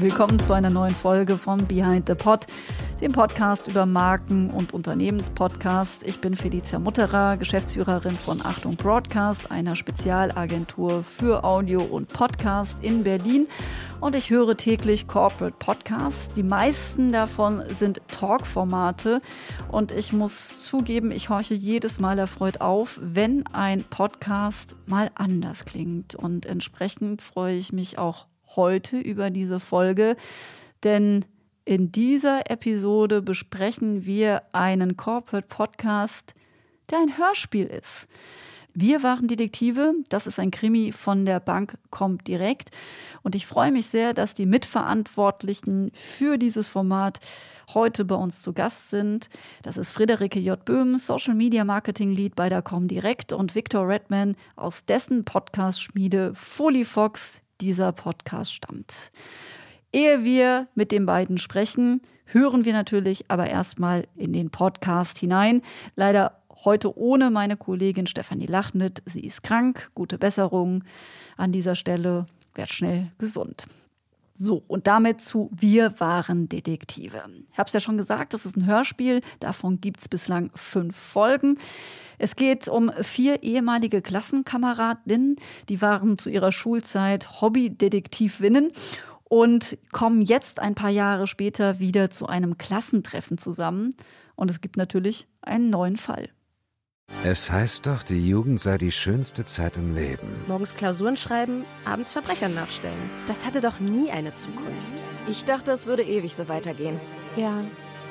Willkommen zu einer neuen Folge von Behind the Pod, dem Podcast über Marken- und Unternehmenspodcast. Ich bin Felicia Mutterer, Geschäftsführerin von Achtung Broadcast, einer Spezialagentur für Audio und Podcast in Berlin. Und ich höre täglich Corporate Podcasts. Die meisten davon sind Talk-Formate. Und ich muss zugeben, ich horche jedes Mal erfreut auf, wenn ein Podcast mal anders klingt. Und entsprechend freue ich mich auch heute über diese Folge, denn in dieser Episode besprechen wir einen Corporate Podcast, der ein Hörspiel ist. Wir waren Detektive, das ist ein Krimi von der Bank kommt direkt und ich freue mich sehr, dass die Mitverantwortlichen für dieses Format heute bei uns zu Gast sind. Das ist Friederike J. Böhm, Social Media Marketing Lead bei der Comdirect und Victor Redman aus dessen Podcast Schmiede Foley Fox, dieser Podcast stammt. Ehe wir mit den beiden sprechen, hören wir natürlich aber erstmal in den Podcast hinein. Leider heute ohne meine Kollegin Stefanie Lachnet. Sie ist krank. Gute Besserung an dieser Stelle. Werd schnell gesund. So, und damit zu Wir waren Detektive. Ich habe es ja schon gesagt, das ist ein Hörspiel. Davon gibt es bislang fünf Folgen. Es geht um vier ehemalige Klassenkameradinnen, die waren zu ihrer Schulzeit Hobbydetektivinnen und kommen jetzt ein paar Jahre später wieder zu einem Klassentreffen zusammen. Und es gibt natürlich einen neuen Fall. Es heißt doch, die Jugend sei die schönste Zeit im Leben. Morgens Klausuren schreiben, abends Verbrechern nachstellen. Das hatte doch nie eine Zukunft. Ich dachte, es würde ewig so weitergehen. Ja,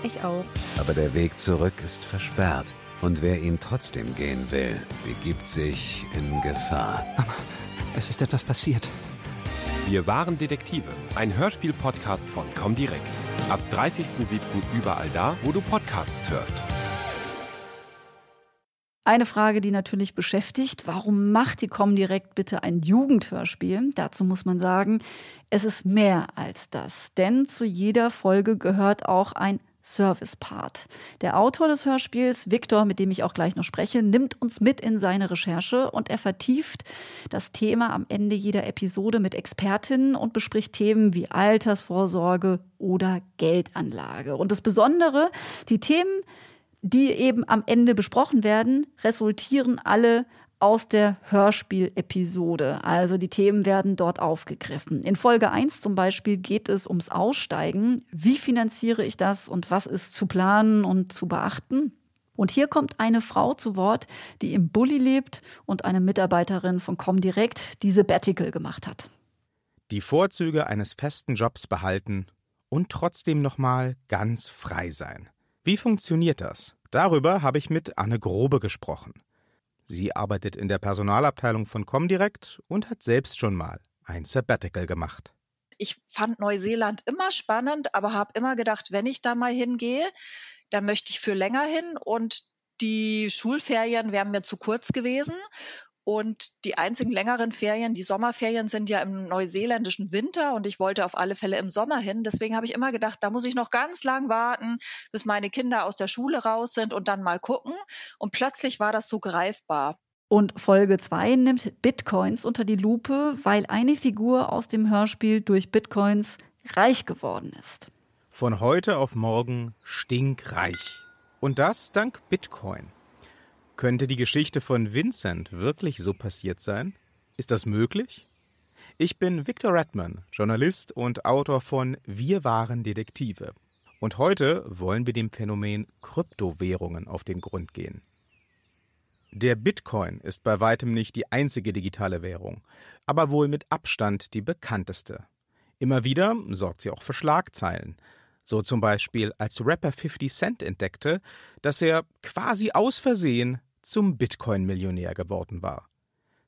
ich auch. Aber der Weg zurück ist versperrt. Und wer ihn trotzdem gehen will, begibt sich in Gefahr. Mama, es ist etwas passiert. Wir waren Detektive. Ein Hörspiel-Podcast von Comdirect. Ab 30.07. überall da, wo du Podcasts hörst. Eine Frage, die natürlich beschäftigt, warum macht die Comdirect bitte ein Jugendhörspiel? Dazu muss man sagen, es ist mehr als das, denn zu jeder Folge gehört auch ein Service-Part. Der Autor des Hörspiels, Victor, mit dem ich auch gleich noch spreche, nimmt uns mit in seine Recherche und er vertieft das Thema am Ende jeder Episode mit Expertinnen und bespricht Themen wie Altersvorsorge oder Geldanlage. Und das Besondere, die Themen, die eben am Ende besprochen werden, resultieren alle aus der Hörspiel-Episode. Also die Themen werden dort aufgegriffen. In Folge 1 zum Beispiel geht es ums Aussteigen. Wie finanziere ich das und was ist zu planen und zu beachten? Und hier kommt eine Frau zu Wort, die im Bulli lebt und eine Mitarbeiterin von Comdirect diese Sabbatical gemacht hat. Die Vorzüge eines festen Jobs behalten und trotzdem nochmal ganz frei sein. Wie funktioniert das? Darüber habe ich mit Anne Grobe gesprochen. Sie arbeitet in der Personalabteilung von Comdirect und hat selbst schon mal ein Sabbatical gemacht. Ich fand Neuseeland immer spannend, aber habe immer gedacht, wenn ich da mal hingehe, dann möchte ich für länger hin und die Schulferien wären mir zu kurz gewesen. Und die einzigen längeren Ferien, die Sommerferien sind ja im neuseeländischen Winter und ich wollte auf alle Fälle im Sommer hin. Deswegen habe ich immer gedacht, da muss ich noch ganz lang warten, bis meine Kinder aus der Schule raus sind und dann mal gucken. Und plötzlich war das so greifbar. Und Folge 2 nimmt Bitcoins unter die Lupe, weil eine Figur aus dem Hörspiel durch Bitcoins reich geworden ist. Von heute auf morgen stinkreich. Und das dank Bitcoin. Könnte die Geschichte von Vincent wirklich so passiert sein? Ist das möglich? Ich bin Victor Redman, Journalist und Autor von Wir waren Detektive. Und heute wollen wir dem Phänomen Kryptowährungen auf den Grund gehen. Der Bitcoin ist bei weitem nicht die einzige digitale Währung, aber wohl mit Abstand die bekannteste. Immer wieder sorgt sie auch für Schlagzeilen. So zum Beispiel als Rapper 50 Cent entdeckte, dass er quasi aus Versehen zum Bitcoin-Millionär geworden war.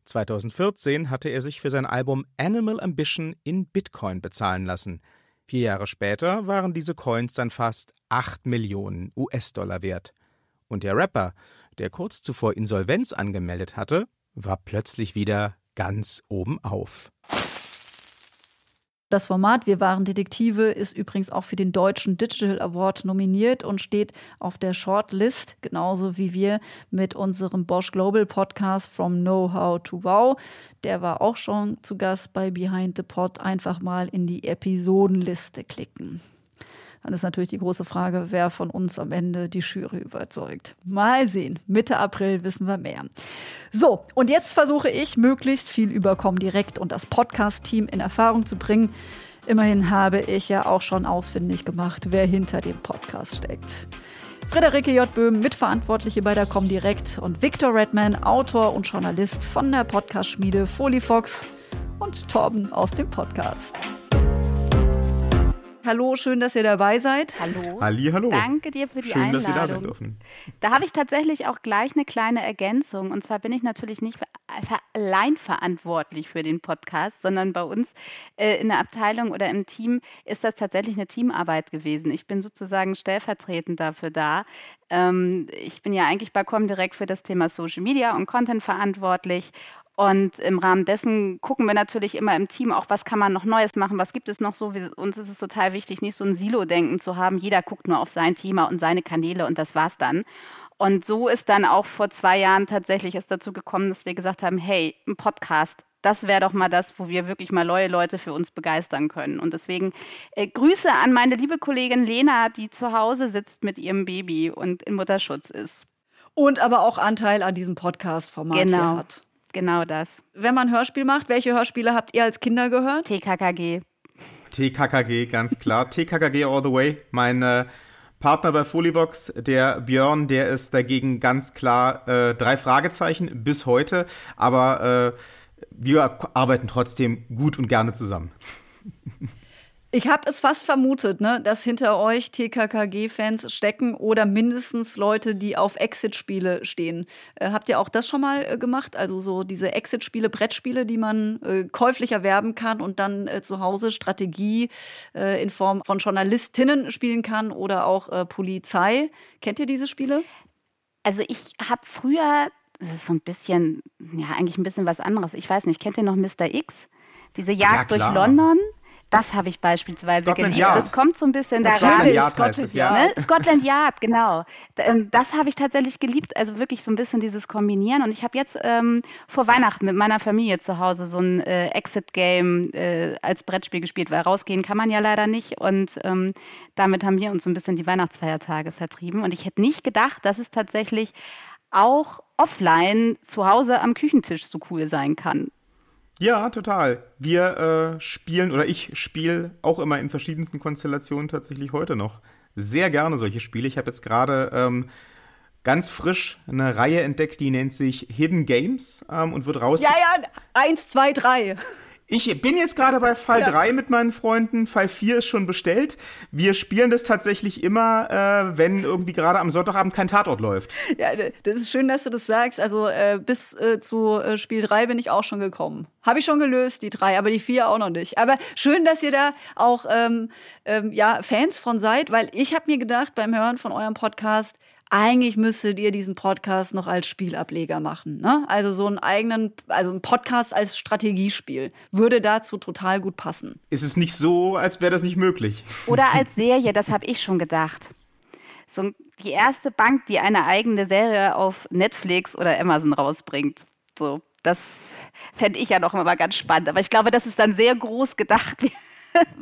2014 hatte er sich für sein Album Animal Ambition in Bitcoin bezahlen lassen. Vier Jahre später waren diese Coins dann fast 8 Millionen US-Dollar wert. Und der Rapper, der kurz zuvor Insolvenz angemeldet hatte, war plötzlich wieder ganz oben auf. Das Format Wir waren Detektive ist übrigens auch für den Deutschen Digital Award nominiert und steht auf der Shortlist, genauso wie wir mit unserem Bosch Global Podcast From Know-how to Wow. Der war auch schon zu Gast bei Behind the Pod. Einfach mal in die Episodenliste klicken. Dann ist natürlich die große Frage, wer von uns am Ende die Jury überzeugt. Mal sehen. Mitte April wissen wir mehr. So, und jetzt versuche ich, möglichst viel über direkt und das Podcast-Team in Erfahrung zu bringen. Immerhin habe ich ja auch schon ausfindig gemacht, wer hinter dem Podcast steckt. Friederike J. Böhm, Mitverantwortliche bei der Comdirect und Victor Redman, Autor und Journalist von der Podcast-Schmiede Folifox und Torben aus dem Podcast. Hallo, schön, dass ihr dabei seid. Hallo. Halli, hallo. Danke dir für die schön, Einladung. dass wir da sein dürfen. Da habe ich tatsächlich auch gleich eine kleine Ergänzung. Und zwar bin ich natürlich nicht allein verantwortlich für den Podcast, sondern bei uns äh, in der Abteilung oder im Team ist das tatsächlich eine Teamarbeit gewesen. Ich bin sozusagen stellvertretend dafür da. Ähm, ich bin ja eigentlich bei Comdirect für das Thema Social Media und Content verantwortlich und im Rahmen dessen gucken wir natürlich immer im Team auch, was kann man noch Neues machen, was gibt es noch so. Wir, uns ist es total wichtig, nicht so ein Silo-Denken zu haben. Jeder guckt nur auf sein Thema und seine Kanäle und das war's dann. Und so ist dann auch vor zwei Jahren tatsächlich es dazu gekommen, dass wir gesagt haben, hey, ein Podcast, das wäre doch mal das, wo wir wirklich mal neue Leute für uns begeistern können. Und deswegen äh, Grüße an meine liebe Kollegin Lena, die zu Hause sitzt mit ihrem Baby und in Mutterschutz ist. Und aber auch Anteil an diesem Podcast-Format genau. hat. Genau das. Wenn man Hörspiel macht, welche Hörspiele habt ihr als Kinder gehört? TKKG. TKKG, ganz klar. TKKG all the way. Mein äh, Partner bei Folibox, der Björn, der ist dagegen ganz klar äh, drei Fragezeichen bis heute. Aber äh, wir arbeiten trotzdem gut und gerne zusammen. Ich habe es fast vermutet, ne, dass hinter euch TKKG-Fans stecken oder mindestens Leute, die auf Exit-Spiele stehen. Äh, habt ihr auch das schon mal äh, gemacht? Also so diese Exit-Spiele, Brettspiele, die man äh, käuflich erwerben kann und dann äh, zu Hause Strategie äh, in Form von Journalistinnen spielen kann oder auch äh, Polizei. Kennt ihr diese Spiele? Also ich habe früher, das ist so ein bisschen, ja eigentlich ein bisschen was anderes. Ich weiß nicht, kennt ihr noch Mr. X? Diese Jagd Ja, durch. London? Das habe ich beispielsweise Scotland geliebt. Yard. Das kommt so ein bisschen da Scotland rein. Yard heißt es, ja. Ne? Scotland Yard, genau. Ähm, Das habe ich tatsächlich geliebt, also wirklich so ein bisschen dieses Kombinieren. Und ich habe jetzt ähm, vor Weihnachten mit meiner Familie zu Hause so ein äh, Exit-Game äh, als Brettspiel gespielt, weil rausgehen kann man ja leider nicht. Und ähm, damit haben wir uns so ein bisschen die Weihnachtsfeiertage vertrieben. Und ich hätte nicht gedacht, dass es tatsächlich auch offline zu Hause am Küchentisch so cool sein kann. Ja, total. Wir äh, spielen oder ich spiele auch immer in verschiedensten Konstellationen tatsächlich heute noch sehr gerne solche Spiele. Ich habe jetzt gerade ähm, ganz frisch eine Reihe entdeckt, die nennt sich Hidden Games ähm, und wird raus. Ja, ja, eins, zwei, drei. Ich bin jetzt gerade bei Fall Ja. 3 mit meinen Freunden. Fall 4 ist schon bestellt. Wir spielen das tatsächlich immer, äh, wenn irgendwie gerade am Sonntagabend kein Tatort läuft. Ja, das ist schön, dass du das sagst. Also äh, bis äh, zu äh, Spiel 3 bin ich auch schon gekommen. Habe ich schon gelöst, die drei, aber die vier auch noch nicht. Aber schön, dass ihr da auch ähm, ähm, ja, Fans von seid, weil ich habe mir gedacht beim Hören von eurem Podcast, eigentlich müsstet ihr diesen Podcast noch als Spielableger machen. Ne? Also so einen eigenen, also ein Podcast als Strategiespiel würde dazu total gut passen. Ist es nicht so, als wäre das nicht möglich? Oder als Serie, das habe ich schon gedacht. So die erste Bank, die eine eigene Serie auf Netflix oder Amazon rausbringt. So, das fände ich ja noch mal ganz spannend. Aber ich glaube, das ist dann sehr groß gedacht. Wir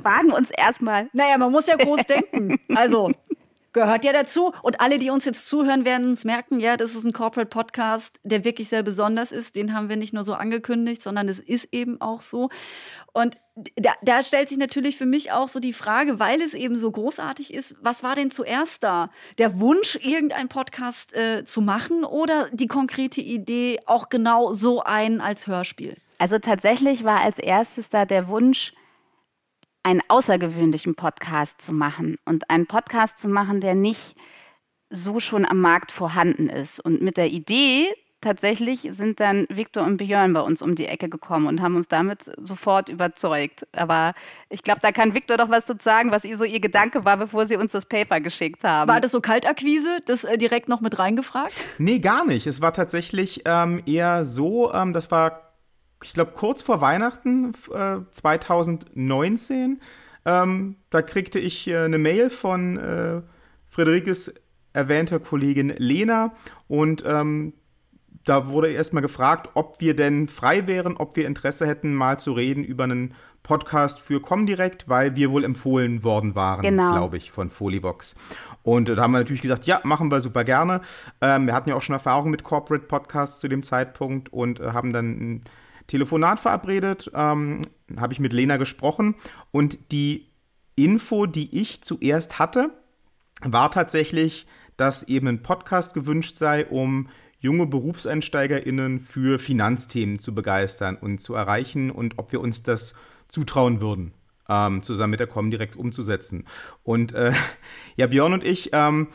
wagen uns erstmal. Naja, man muss ja groß denken. Also gehört ja dazu. Und alle, die uns jetzt zuhören, werden es merken, ja, das ist ein Corporate Podcast, der wirklich sehr besonders ist. Den haben wir nicht nur so angekündigt, sondern es ist eben auch so. Und da, da stellt sich natürlich für mich auch so die Frage, weil es eben so großartig ist, was war denn zuerst da? Der Wunsch, irgendeinen Podcast äh, zu machen oder die konkrete Idee, auch genau so einen als Hörspiel? Also tatsächlich war als erstes da der Wunsch, einen außergewöhnlichen Podcast zu machen und einen Podcast zu machen, der nicht so schon am Markt vorhanden ist. Und mit der Idee tatsächlich sind dann Victor und Björn bei uns um die Ecke gekommen und haben uns damit sofort überzeugt. Aber ich glaube, da kann Victor doch was zu sagen, was ihr so ihr Gedanke war, bevor sie uns das Paper geschickt haben. War das so Kaltakquise, das äh, direkt noch mit reingefragt? Nee, gar nicht. Es war tatsächlich ähm, eher so, ähm, das war ich glaube, kurz vor Weihnachten äh, 2019. Ähm, da kriegte ich äh, eine Mail von äh, Friederikes erwähnter Kollegin Lena und ähm, da wurde erstmal gefragt, ob wir denn frei wären, ob wir Interesse hätten, mal zu reden über einen Podcast für Comdirect, weil wir wohl empfohlen worden waren, genau. glaube ich, von Folivox. Und äh, da haben wir natürlich gesagt, ja, machen wir super gerne. Ähm, wir hatten ja auch schon Erfahrung mit Corporate Podcasts zu dem Zeitpunkt und äh, haben dann ein Telefonat verabredet, ähm, habe ich mit Lena gesprochen und die Info, die ich zuerst hatte, war tatsächlich, dass eben ein Podcast gewünscht sei, um junge BerufseinsteigerInnen für Finanzthemen zu begeistern und zu erreichen und ob wir uns das zutrauen würden, ähm, zusammen mit der Com direkt umzusetzen. Und äh, ja, Björn und ich, ähm,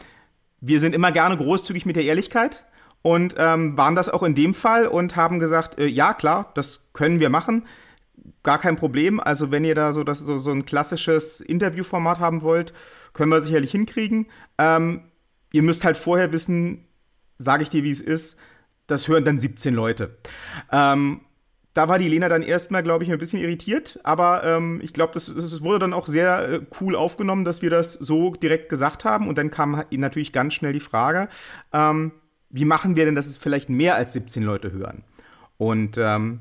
wir sind immer gerne großzügig mit der Ehrlichkeit und ähm, waren das auch in dem Fall und haben gesagt, äh, ja klar, das können wir machen. Gar kein Problem. Also wenn ihr da so, das, so, so ein klassisches Interviewformat haben wollt, können wir sicherlich hinkriegen. Ähm, ihr müsst halt vorher wissen, sage ich dir, wie es ist, das hören dann 17 Leute. Ähm, da war die Lena dann erstmal, glaube ich, ein bisschen irritiert, aber ähm, ich glaube, das, das, wurde dann auch sehr äh, cool aufgenommen, dass wir das so direkt gesagt haben. Und dann kam natürlich ganz schnell die Frage, ähm, wie machen wir denn, dass es vielleicht mehr als 17 Leute hören? Und ähm,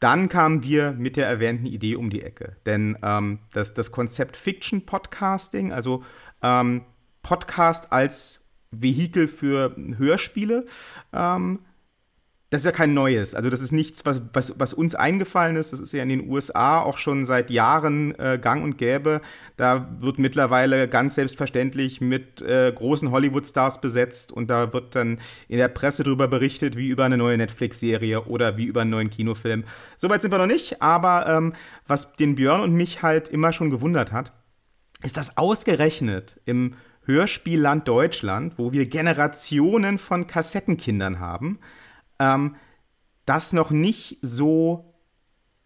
dann kamen wir mit der erwähnten Idee um die Ecke. Denn ähm, das, das Konzept Fiction Podcasting, also ähm, Podcast als Vehikel für Hörspiele, ähm, das ist ja kein Neues. Also das ist nichts, was, was, was, uns eingefallen ist. Das ist ja in den USA auch schon seit Jahren äh, gang und gäbe. Da wird mittlerweile ganz selbstverständlich mit äh, großen Hollywood-Stars besetzt und da wird dann in der Presse darüber berichtet, wie über eine neue Netflix-Serie oder wie über einen neuen Kinofilm. Soweit sind wir noch nicht, aber ähm, was den Björn und mich halt immer schon gewundert hat, ist, dass ausgerechnet im Hörspielland Deutschland, wo wir Generationen von Kassettenkindern haben, ähm, das noch nicht so,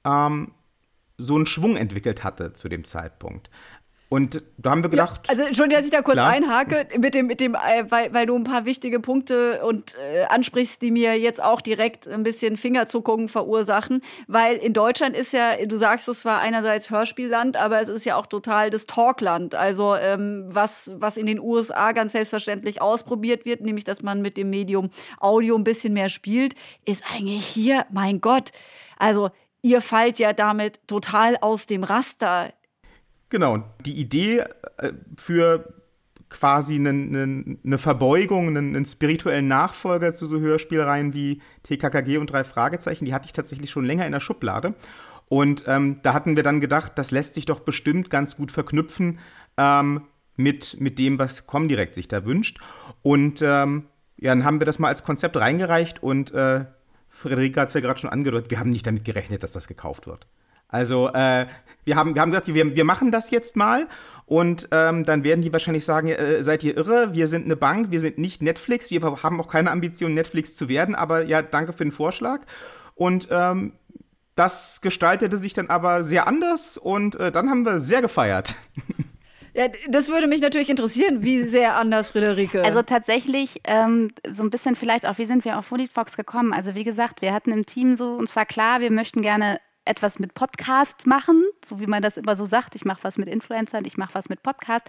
ähm, so einen Schwung entwickelt hatte zu dem Zeitpunkt. Und da haben wir gedacht. Ja, also Entschuldigung, dass ich da kurz klar. einhake, mit dem, mit dem, äh, weil, weil du ein paar wichtige Punkte und äh, ansprichst, die mir jetzt auch direkt ein bisschen Fingerzuckungen verursachen. Weil in Deutschland ist ja, du sagst, es war einerseits Hörspielland, aber es ist ja auch total das Talkland. Also ähm, was, was in den USA ganz selbstverständlich ausprobiert wird, nämlich dass man mit dem Medium Audio ein bisschen mehr spielt, ist eigentlich hier, mein Gott. Also ihr fallt ja damit total aus dem Raster Genau, die Idee äh, für quasi eine, eine, Verbeugung, einen, einen, spirituellen Nachfolger zu so Hörspielreihen wie TKKG und drei Fragezeichen, die hatte ich tatsächlich schon länger in der Schublade. Und ähm, da hatten wir dann gedacht, das lässt sich doch bestimmt ganz gut verknüpfen ähm, mit, mit dem, was Comdirect sich da wünscht. Und ähm, ja, dann haben wir das mal als Konzept reingereicht und äh, Friederike hat es ja gerade schon angedeutet, wir haben nicht damit gerechnet, dass das gekauft wird. Also äh, wir, haben, wir haben gesagt, wir, wir machen das jetzt mal und ähm, dann werden die wahrscheinlich sagen, äh, seid ihr irre, wir sind eine Bank, wir sind nicht Netflix, wir haben auch keine Ambition, Netflix zu werden, aber ja, danke für den Vorschlag. Und ähm, das gestaltete sich dann aber sehr anders und äh, dann haben wir sehr gefeiert. Ja, das würde mich natürlich interessieren, wie sehr anders, Friederike. Also tatsächlich ähm, so ein bisschen vielleicht auch, wie sind wir auf Fox gekommen? Also wie gesagt, wir hatten im Team so, uns war klar, wir möchten gerne etwas mit Podcasts machen, so wie man das immer so sagt. Ich mache was mit Influencern, ich mache was mit Podcasts.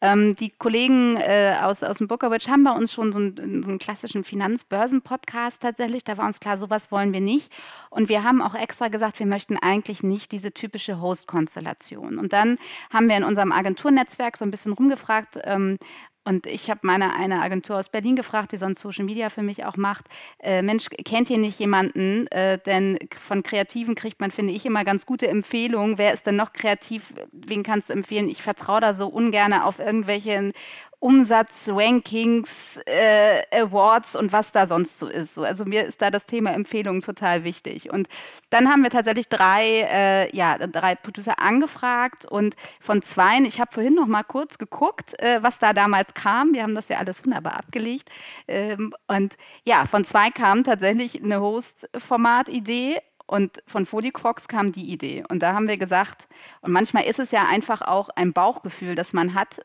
Ähm, die Kollegen äh, aus, aus dem Bookerwitch haben bei uns schon so einen, so einen klassischen Finanzbörsen-Podcast tatsächlich. Da war uns klar, sowas wollen wir nicht. Und wir haben auch extra gesagt, wir möchten eigentlich nicht diese typische Host-Konstellation. Und dann haben wir in unserem Agenturnetzwerk so ein bisschen rumgefragt, ähm, und ich habe meine eine Agentur aus Berlin gefragt, die sonst Social Media für mich auch macht. Äh, Mensch, kennt ihr nicht jemanden? Äh, denn von Kreativen kriegt man, finde ich, immer ganz gute Empfehlungen. Wer ist denn noch kreativ? Wen kannst du empfehlen? Ich vertraue da so ungern auf irgendwelche Umsatz, Rankings, äh, Awards und was da sonst so ist. So, also mir ist da das Thema Empfehlungen total wichtig. Und dann haben wir tatsächlich drei, äh, ja, drei Producer angefragt und von zweien, ich habe vorhin noch mal kurz geguckt, äh, was da damals kam. Wir haben das ja alles wunderbar abgelegt. Ähm, und ja, von zwei kam tatsächlich eine Host-Format-Idee und von Foliquox kam die Idee. Und da haben wir gesagt, und manchmal ist es ja einfach auch ein Bauchgefühl, das man hat,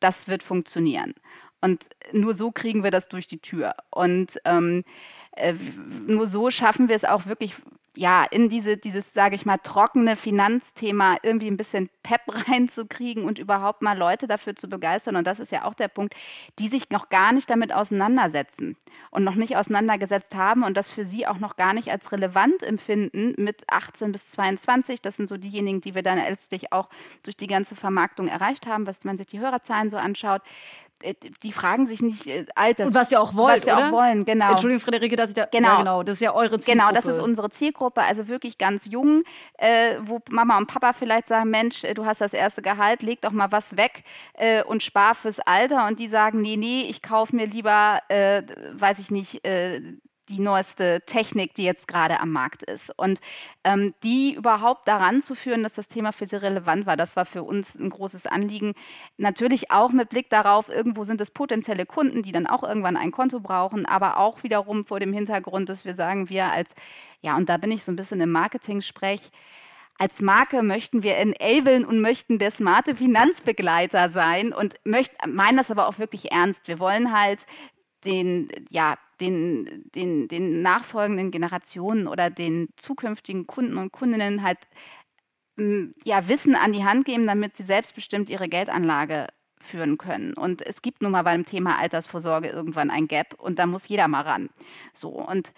das wird funktionieren. Und nur so kriegen wir das durch die Tür. Und ähm, äh, nur so schaffen wir es auch wirklich ja, in diese, dieses, sage ich mal, trockene Finanzthema irgendwie ein bisschen Pep reinzukriegen und überhaupt mal Leute dafür zu begeistern. Und das ist ja auch der Punkt, die sich noch gar nicht damit auseinandersetzen und noch nicht auseinandergesetzt haben und das für sie auch noch gar nicht als relevant empfinden mit 18 bis 22. Das sind so diejenigen, die wir dann letztlich auch durch die ganze Vermarktung erreicht haben, was man sich die Hörerzahlen so anschaut die fragen sich nicht äh, Alters. Und was ihr auch wollt, was wir oder? auch wollen, genau. Entschuldigung, Friederike, dass ich da. Genau. Ja, genau. Das ist ja eure Zielgruppe. Genau, das ist unsere Zielgruppe, also wirklich ganz jung, äh, wo Mama und Papa vielleicht sagen: Mensch, äh, du hast das erste Gehalt, leg doch mal was weg äh, und spar fürs Alter. Und die sagen: Nee, nee, ich kaufe mir lieber, äh, weiß ich nicht, die neueste Technik, die jetzt gerade am Markt ist. Und ähm, die überhaupt daran zu führen, dass das Thema für sie relevant war, das war für uns ein großes Anliegen. Natürlich auch mit Blick darauf, irgendwo sind es potenzielle Kunden, die dann auch irgendwann ein Konto brauchen, aber auch wiederum vor dem Hintergrund, dass wir sagen, wir als, ja, und da bin ich so ein bisschen im Marketing-Sprech, als Marke möchten wir enablen und möchten der smarte Finanzbegleiter sein und möcht, meinen das aber auch wirklich ernst. Wir wollen halt den, ja, den, den, den nachfolgenden Generationen oder den zukünftigen Kunden und Kundinnen halt hm, ja, Wissen an die Hand geben, damit sie selbstbestimmt ihre Geldanlage führen können. Und es gibt nun mal beim Thema Altersvorsorge irgendwann ein Gap und da muss jeder mal ran. So und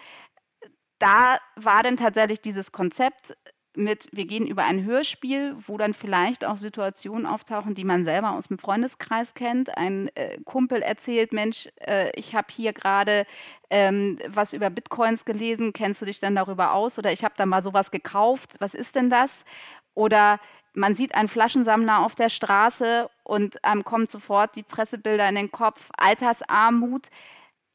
da war dann tatsächlich dieses Konzept mit, wir gehen über ein Hörspiel, wo dann vielleicht auch Situationen auftauchen, die man selber aus dem Freundeskreis kennt. Ein äh, Kumpel erzählt, Mensch, äh, ich habe hier gerade ähm, was über Bitcoins gelesen, kennst du dich dann darüber aus? Oder ich habe da mal sowas gekauft, was ist denn das? Oder man sieht einen Flaschensammler auf der Straße und einem kommt sofort die Pressebilder in den Kopf, Altersarmut.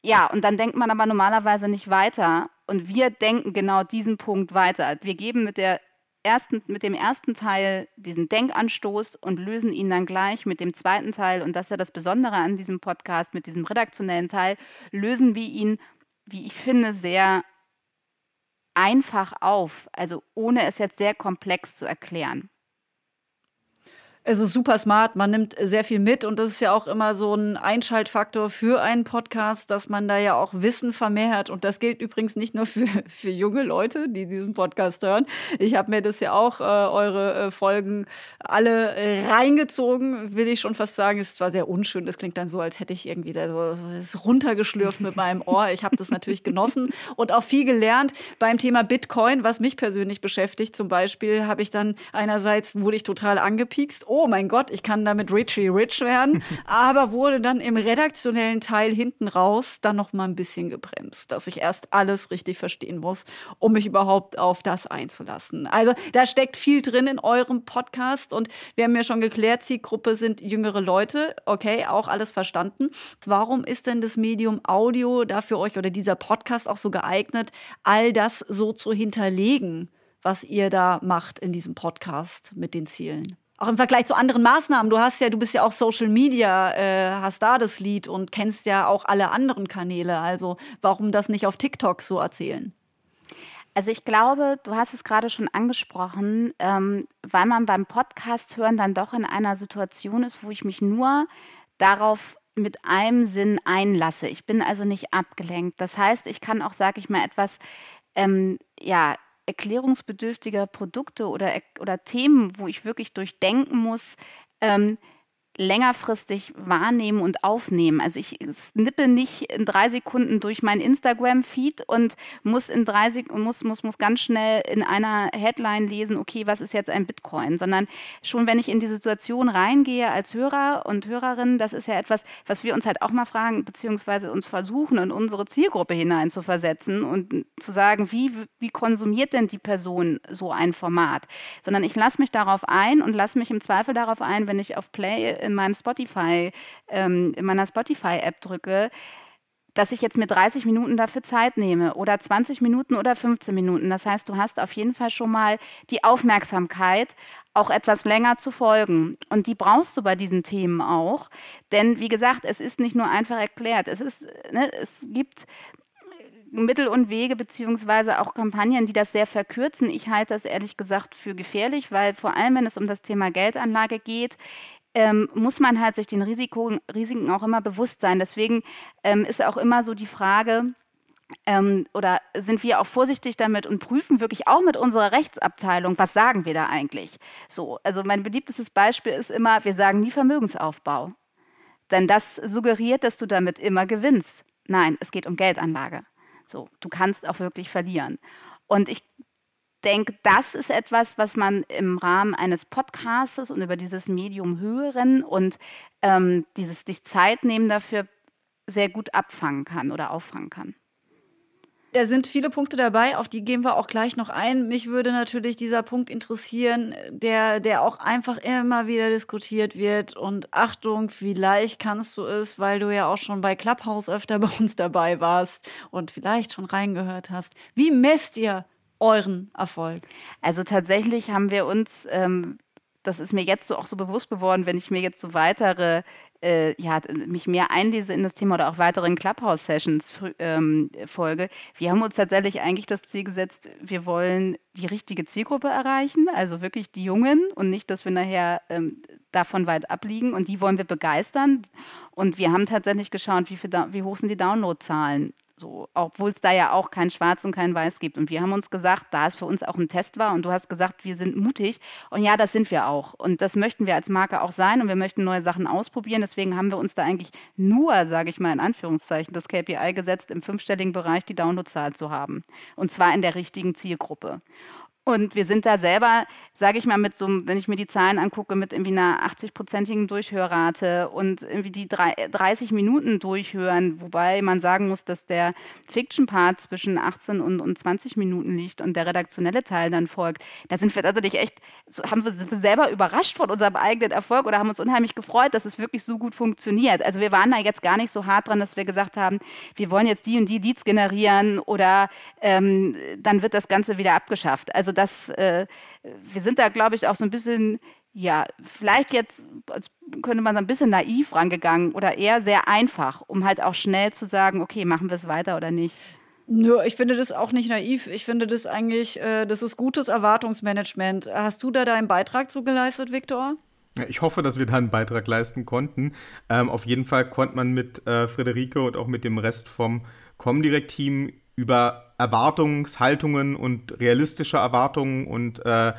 Ja, und dann denkt man aber normalerweise nicht weiter. Und wir denken genau diesen Punkt weiter. Wir geben mit der ersten, mit dem ersten Teil diesen Denkanstoß und lösen ihn dann gleich mit dem zweiten Teil. Und das ist ja das Besondere an diesem Podcast, mit diesem redaktionellen Teil, lösen wir ihn, wie ich finde, sehr einfach auf, also ohne es jetzt sehr komplex zu erklären. Ist super smart, man nimmt sehr viel mit und das ist ja auch immer so ein Einschaltfaktor für einen Podcast, dass man da ja auch Wissen vermehrt. Und das gilt übrigens nicht nur für, für junge Leute, die diesen Podcast hören. Ich habe mir das ja auch, äh, eure äh, Folgen alle äh, reingezogen, will ich schon fast sagen. Ist zwar sehr unschön, das klingt dann so, als hätte ich irgendwie da so das runtergeschlürft mit meinem Ohr. Ich habe das natürlich genossen und auch viel gelernt beim Thema Bitcoin, was mich persönlich beschäftigt. Zum Beispiel habe ich dann einerseits wurde ich total angepiekst oh mein Gott, ich kann damit Richie Rich werden, aber wurde dann im redaktionellen Teil hinten raus dann noch mal ein bisschen gebremst, dass ich erst alles richtig verstehen muss, um mich überhaupt auf das einzulassen. Also da steckt viel drin in eurem Podcast und wir haben ja schon geklärt, Zielgruppe sind jüngere Leute, okay, auch alles verstanden. Warum ist denn das Medium Audio da für euch oder dieser Podcast auch so geeignet, all das so zu hinterlegen? was ihr da macht in diesem Podcast mit den Zielen auch im Vergleich zu anderen Maßnahmen. Du hast ja, du bist ja auch Social Media, äh, hast da das Lied und kennst ja auch alle anderen Kanäle. Also warum das nicht auf TikTok so erzählen? Also ich glaube, du hast es gerade schon angesprochen, ähm, weil man beim Podcast hören dann doch in einer Situation ist, wo ich mich nur darauf mit einem Sinn einlasse. Ich bin also nicht abgelenkt. Das heißt, ich kann auch, sage ich mal, etwas ähm, ja, erklärungsbedürftiger Produkte oder, oder Themen, wo ich wirklich durchdenken muss, ähm, längerfristig wahrnehmen und aufnehmen. Also ich snippe nicht in drei Sekunden durch mein Instagram-Feed und muss in drei Sekunden, muss, muss, muss ganz schnell in einer Headline lesen, okay, was ist jetzt ein Bitcoin? Sondern schon wenn ich in die Situation reingehe als Hörer und Hörerin, das ist ja etwas, was wir uns halt auch mal fragen, beziehungsweise uns versuchen, in unsere Zielgruppe hinein zu versetzen und zu sagen, wie, wie konsumiert denn die Person so ein Format? Sondern ich lasse mich darauf ein und lasse mich im Zweifel darauf ein, wenn ich auf Play in meinem Spotify, ähm, in meiner Spotify-App drücke, dass ich jetzt mir 30 Minuten dafür Zeit nehme oder 20 Minuten oder 15 Minuten. Das heißt, du hast auf jeden Fall schon mal die Aufmerksamkeit, auch etwas länger zu folgen. Und die brauchst du bei diesen Themen auch. Denn wie gesagt, es ist nicht nur einfach erklärt. Es, ist, ne, es gibt Mittel und Wege beziehungsweise auch Kampagnen, die das sehr verkürzen. Ich halte das ehrlich gesagt für gefährlich, weil vor allem, wenn es um das Thema Geldanlage geht, ähm, muss man halt sich den Risiko, Risiken auch immer bewusst sein. Deswegen ähm, ist auch immer so die Frage, ähm, oder sind wir auch vorsichtig damit und prüfen wirklich auch mit unserer Rechtsabteilung, was sagen wir da eigentlich? So, also mein beliebtestes Beispiel ist immer, wir sagen nie Vermögensaufbau. Denn das suggeriert, dass du damit immer gewinnst. Nein, es geht um Geldanlage. So, du kannst auch wirklich verlieren. Und ich denke, das ist etwas, was man im Rahmen eines Podcasts und über dieses Medium hören und ähm, dieses sich Zeit nehmen dafür sehr gut abfangen kann oder auffangen kann. Da sind viele Punkte dabei, auf die gehen wir auch gleich noch ein. Mich würde natürlich dieser Punkt interessieren, der, der auch einfach immer wieder diskutiert wird. Und Achtung, vielleicht kannst du es, weil du ja auch schon bei Clubhouse öfter bei uns dabei warst und vielleicht schon reingehört hast. Wie messt ihr euren Erfolg? Also tatsächlich haben wir uns, ähm, das ist mir jetzt so auch so bewusst geworden, wenn ich mir jetzt so weitere äh, ja, mich mehr einlese in das Thema oder auch weiteren Clubhouse-Sessions ähm, folge. Wir haben uns tatsächlich eigentlich das Ziel gesetzt, wir wollen die richtige Zielgruppe erreichen, also wirklich die Jungen und nicht, dass wir nachher ähm, davon weit abliegen und die wollen wir begeistern. Und wir haben tatsächlich geschaut, wie, viel, wie hoch sind die Downloadzahlen so, obwohl es da ja auch kein Schwarz und kein Weiß gibt. Und wir haben uns gesagt, da es für uns auch ein Test war und du hast gesagt, wir sind mutig. Und ja, das sind wir auch. Und das möchten wir als Marke auch sein und wir möchten neue Sachen ausprobieren. Deswegen haben wir uns da eigentlich nur, sage ich mal in Anführungszeichen, das KPI gesetzt, im fünfstelligen Bereich die Downloadzahl zu haben. Und zwar in der richtigen Zielgruppe. Und wir sind da selber, sage ich mal, mit so, wenn ich mir die Zahlen angucke, mit irgendwie einer 80-prozentigen Durchhörrate und irgendwie die 30 Minuten durchhören, wobei man sagen muss, dass der Fiction-Part zwischen 18 und, und 20 Minuten liegt und der redaktionelle Teil dann folgt. Da sind wir tatsächlich echt, so, haben wir selber überrascht von unserem eigenen Erfolg oder haben uns unheimlich gefreut, dass es wirklich so gut funktioniert. Also wir waren da jetzt gar nicht so hart dran, dass wir gesagt haben, wir wollen jetzt die und die Leads generieren oder ähm, dann wird das Ganze wieder abgeschafft. Also das, äh, wir sind da, glaube ich, auch so ein bisschen, ja, vielleicht jetzt könnte man so ein bisschen naiv rangegangen oder eher sehr einfach, um halt auch schnell zu sagen, okay, machen wir es weiter oder nicht. Nö, ich finde das auch nicht naiv. Ich finde das eigentlich, äh, das ist gutes Erwartungsmanagement. Hast du da deinen Beitrag zu geleistet, Viktor? Ich hoffe, dass wir da einen Beitrag leisten konnten. Ähm, auf jeden Fall konnte man mit äh, Friederike und auch mit dem Rest vom Comdirect-Team über Erwartungshaltungen und realistische Erwartungen und äh,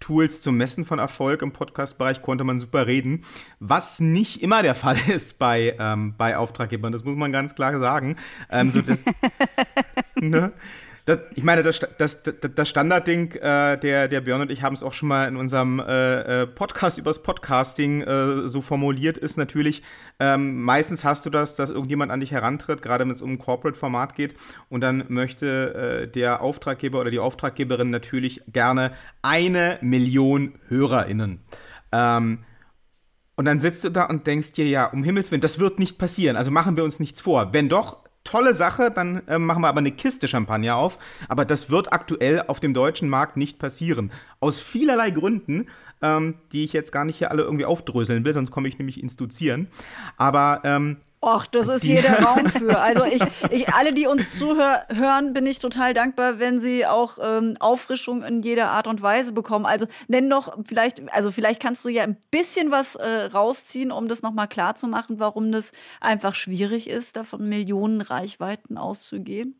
Tools zum Messen von Erfolg im Podcast-Bereich konnte man super reden, was nicht immer der Fall ist bei, ähm, bei Auftraggebern. Das muss man ganz klar sagen. Ähm, so das, ne? Das, ich meine, das, das, das Standardding, äh, der, der Björn und ich haben es auch schon mal in unserem äh, äh, Podcast übers Podcasting äh, so formuliert, ist natürlich, ähm, meistens hast du das, dass irgendjemand an dich herantritt, gerade wenn es um ein Corporate-Format geht, und dann möchte äh, der Auftraggeber oder die Auftraggeberin natürlich gerne eine Million HörerInnen. Ähm, und dann sitzt du da und denkst dir, ja, um Himmels Willen, das wird nicht passieren. Also machen wir uns nichts vor. Wenn doch, tolle Sache, dann äh, machen wir aber eine Kiste Champagner auf. Aber das wird aktuell auf dem deutschen Markt nicht passieren. Aus vielerlei Gründen, ähm, die ich jetzt gar nicht hier alle irgendwie aufdröseln will, sonst komme ich nämlich ins Duzieren. Aber ähm, Och, das ist hier der Raum für. Also ich, ich, alle, die uns zuhören, bin ich total dankbar, wenn sie auch ähm, Auffrischung in jeder Art und Weise bekommen. Also nenn doch vielleicht, also vielleicht kannst du ja ein bisschen was äh, rausziehen, um das nochmal klar zu machen, warum das einfach schwierig ist, davon Millionen Reichweiten auszugehen.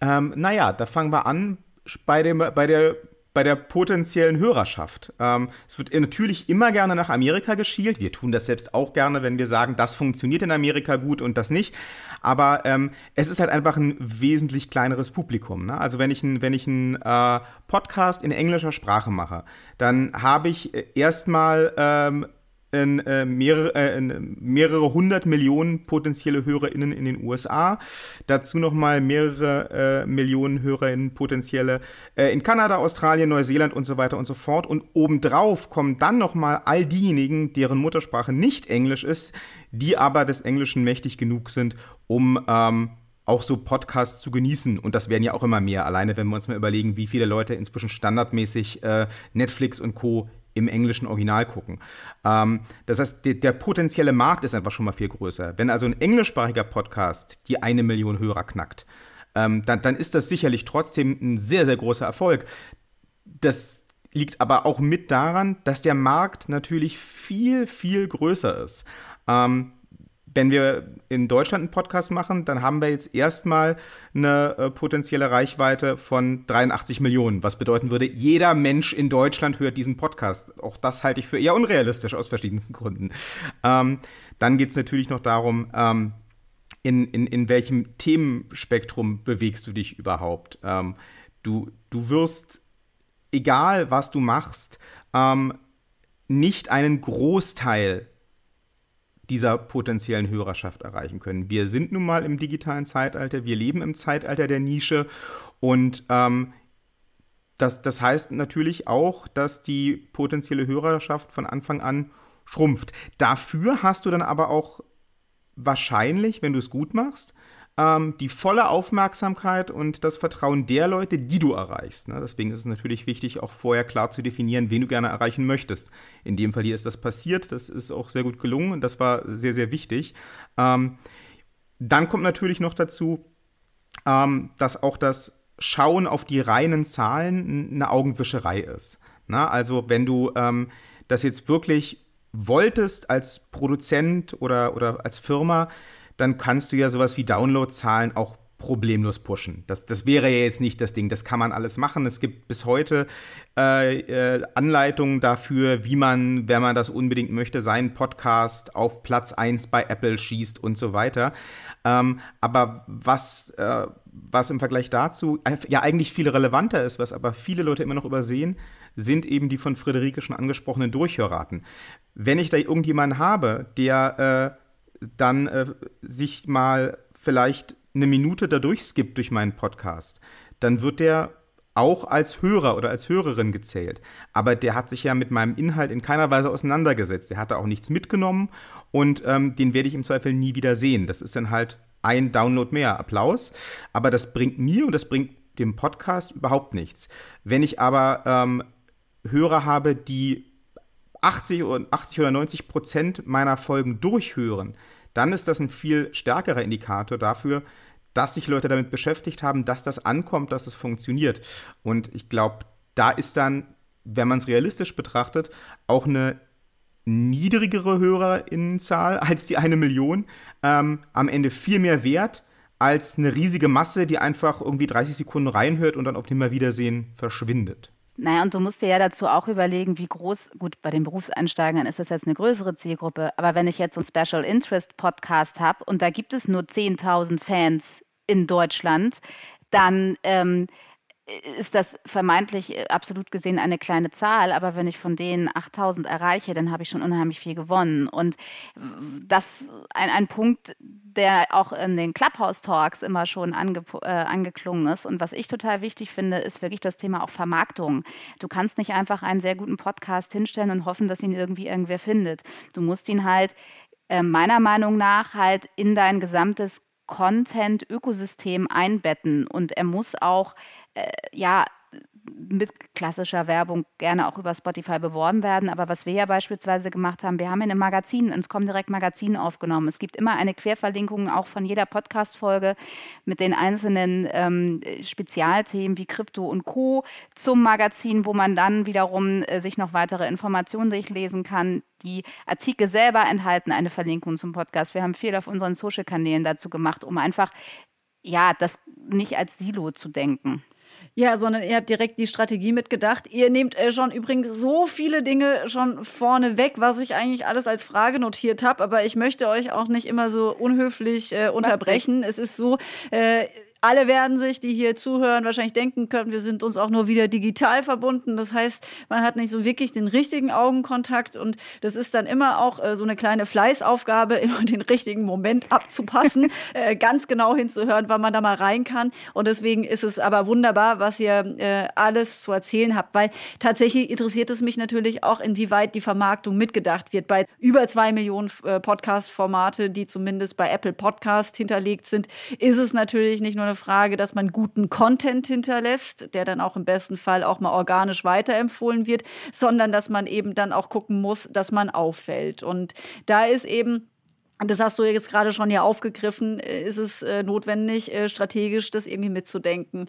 Ähm, naja, da fangen wir an bei, dem, bei der bei der potenziellen Hörerschaft. Ähm, es wird natürlich immer gerne nach Amerika geschielt. Wir tun das selbst auch gerne, wenn wir sagen, das funktioniert in Amerika gut und das nicht. Aber ähm, es ist halt einfach ein wesentlich kleineres Publikum. Ne? Also wenn ich einen ein, äh, Podcast in englischer Sprache mache, dann habe ich äh, erstmal ähm, in, äh, mehrere, äh, in mehrere hundert Millionen potenzielle HörerInnen in den USA. Dazu nochmal mehrere äh, Millionen HörerInnen potenzielle äh, in Kanada, Australien, Neuseeland und so weiter und so fort. Und obendrauf kommen dann nochmal all diejenigen, deren Muttersprache nicht Englisch ist, die aber des Englischen mächtig genug sind, um ähm, auch so Podcasts zu genießen. Und das werden ja auch immer mehr. Alleine, wenn wir uns mal überlegen, wie viele Leute inzwischen standardmäßig äh, Netflix und Co im englischen Original gucken. Ähm, das heißt, der, der, potenzielle Markt ist einfach schon mal viel größer. Wenn also ein englischsprachiger Podcast die eine Million Hörer knackt, ähm, dann, dann ist das sicherlich trotzdem ein sehr, sehr großer Erfolg. Das liegt aber auch mit daran, dass der Markt natürlich viel, viel größer ist. Ähm, wenn wir in Deutschland einen Podcast machen, dann haben wir jetzt erstmal eine äh, potenzielle Reichweite von 83 Millionen, was bedeuten würde, jeder Mensch in Deutschland hört diesen Podcast. Auch das halte ich für eher unrealistisch aus verschiedensten Gründen. Ähm, dann geht es natürlich noch darum, ähm, in, in, in welchem Themenspektrum bewegst du dich überhaupt. Ähm, du, du wirst, egal was du machst, ähm, nicht einen Großteil dieser potenziellen Hörerschaft erreichen können. Wir sind nun mal im digitalen Zeitalter, wir leben im Zeitalter der Nische und ähm, das, das heißt natürlich auch, dass die potenzielle Hörerschaft von Anfang an schrumpft. Dafür hast du dann aber auch wahrscheinlich, wenn du es gut machst, ähm, die volle Aufmerksamkeit und das Vertrauen der Leute, die du erreichst. Ne? Deswegen ist es natürlich wichtig, auch vorher klar zu definieren, wen du gerne erreichen möchtest. In dem Fall hier ist das passiert, das ist auch sehr gut gelungen und das war sehr, sehr wichtig. Ähm, dann kommt natürlich noch dazu, ähm, dass auch das Schauen auf die reinen Zahlen eine Augenwischerei ist. Na, ne? also wenn du ähm, das jetzt wirklich wolltest als Produzent oder, oder als Firma, dann kannst du ja sowas wie Downloadzahlen auch problemlos pushen. Das, das wäre ja jetzt nicht das Ding. Das kann man alles machen. Es gibt bis heute äh, äh, Anleitungen dafür, wie man, wenn man das unbedingt möchte, seinen Podcast auf Platz 1 bei Apple schießt und so weiter. Ähm, aber was, äh, was im Vergleich dazu ja eigentlich viel relevanter ist, was aber viele Leute immer noch übersehen, sind eben die von Friederike schon angesprochenen Durchhörraten. Wenn ich da irgendjemanden habe, der äh, dann äh, sich mal vielleicht eine Minute da durchskippt durch meinen Podcast, dann wird der auch als Hörer oder als Hörerin gezählt. Aber der hat sich ja mit meinem Inhalt in keiner Weise auseinandergesetzt. Der hat da auch nichts mitgenommen und ähm, den werde ich im Zweifel nie wieder sehen. Das ist dann halt ein Download mehr. Applaus. Aber das bringt mir und das bringt dem Podcast überhaupt nichts. Wenn ich aber ähm, Hörer habe, die 80, 80 oder 90 Prozent meiner Folgen durchhören, dann ist das ein viel stärkerer Indikator dafür, dass sich Leute damit beschäftigt haben, dass das ankommt, dass es funktioniert. Und ich glaube, da ist dann, wenn man es realistisch betrachtet, auch eine niedrigere Hörerinnenzahl als die eine Million ähm, am Ende viel mehr wert als eine riesige Masse, die einfach irgendwie 30 Sekunden reinhört und dann auf Nimmerwiedersehen verschwindet. Naja, und du musst dir ja dazu auch überlegen, wie groß, gut, bei den Berufseinsteigern ist das jetzt eine größere Zielgruppe, aber wenn ich jetzt so einen Special Interest Podcast habe und da gibt es nur 10.000 Fans in Deutschland, dann ähm, ist das vermeintlich äh, absolut gesehen eine kleine Zahl, aber wenn ich von denen 8000 erreiche, dann habe ich schon unheimlich viel gewonnen. Und das ein, ein Punkt, der auch in den Clubhouse-Talks immer schon ange, äh, angeklungen ist. Und was ich total wichtig finde, ist wirklich das Thema auch Vermarktung. Du kannst nicht einfach einen sehr guten Podcast hinstellen und hoffen, dass ihn irgendwie irgendwer findet. Du musst ihn halt äh, meiner Meinung nach halt in dein gesamtes Content-Ökosystem einbetten und er muss auch äh, ja, mit klassischer Werbung gerne auch über Spotify beworben werden. Aber was wir ja beispielsweise gemacht haben, wir haben in einem Magazin, ins Comdirect Magazin aufgenommen. Es gibt immer eine Querverlinkung auch von jeder Podcast-Folge mit den einzelnen ähm, Spezialthemen wie Krypto und Co. zum Magazin, wo man dann wiederum äh, sich noch weitere Informationen durchlesen kann. Die Artikel selber enthalten eine Verlinkung zum Podcast. Wir haben viel auf unseren Social-Kanälen dazu gemacht, um einfach ja, das nicht als Silo zu denken. Ja, sondern ihr habt direkt die Strategie mitgedacht. Ihr nehmt äh, schon übrigens so viele Dinge schon vorne weg, was ich eigentlich alles als Frage notiert habe. Aber ich möchte euch auch nicht immer so unhöflich äh, unterbrechen. Es ist so, äh, alle werden sich, die hier zuhören, wahrscheinlich denken können, wir sind uns auch nur wieder digital verbunden. Das heißt, man hat nicht so wirklich den richtigen Augenkontakt und das ist dann immer auch äh, so eine kleine Fleißaufgabe, immer den richtigen Moment abzupassen, äh, ganz genau hinzuhören, wann man da mal rein kann. Und deswegen ist es aber wunderbar, was ihr äh, alles zu erzählen habt, weil tatsächlich interessiert es mich natürlich auch, inwieweit die Vermarktung mitgedacht wird. Bei über zwei Millionen äh, Podcast-Formate, die zumindest bei Apple Podcast hinterlegt sind, ist es natürlich nicht nur eine Frage, dass man guten Content hinterlässt, der dann auch im besten Fall auch mal organisch weiterempfohlen wird, sondern dass man eben dann auch gucken muss, dass man auffällt. Und da ist eben das hast du jetzt gerade schon ja aufgegriffen, ist es äh, notwendig, äh, strategisch das irgendwie mitzudenken.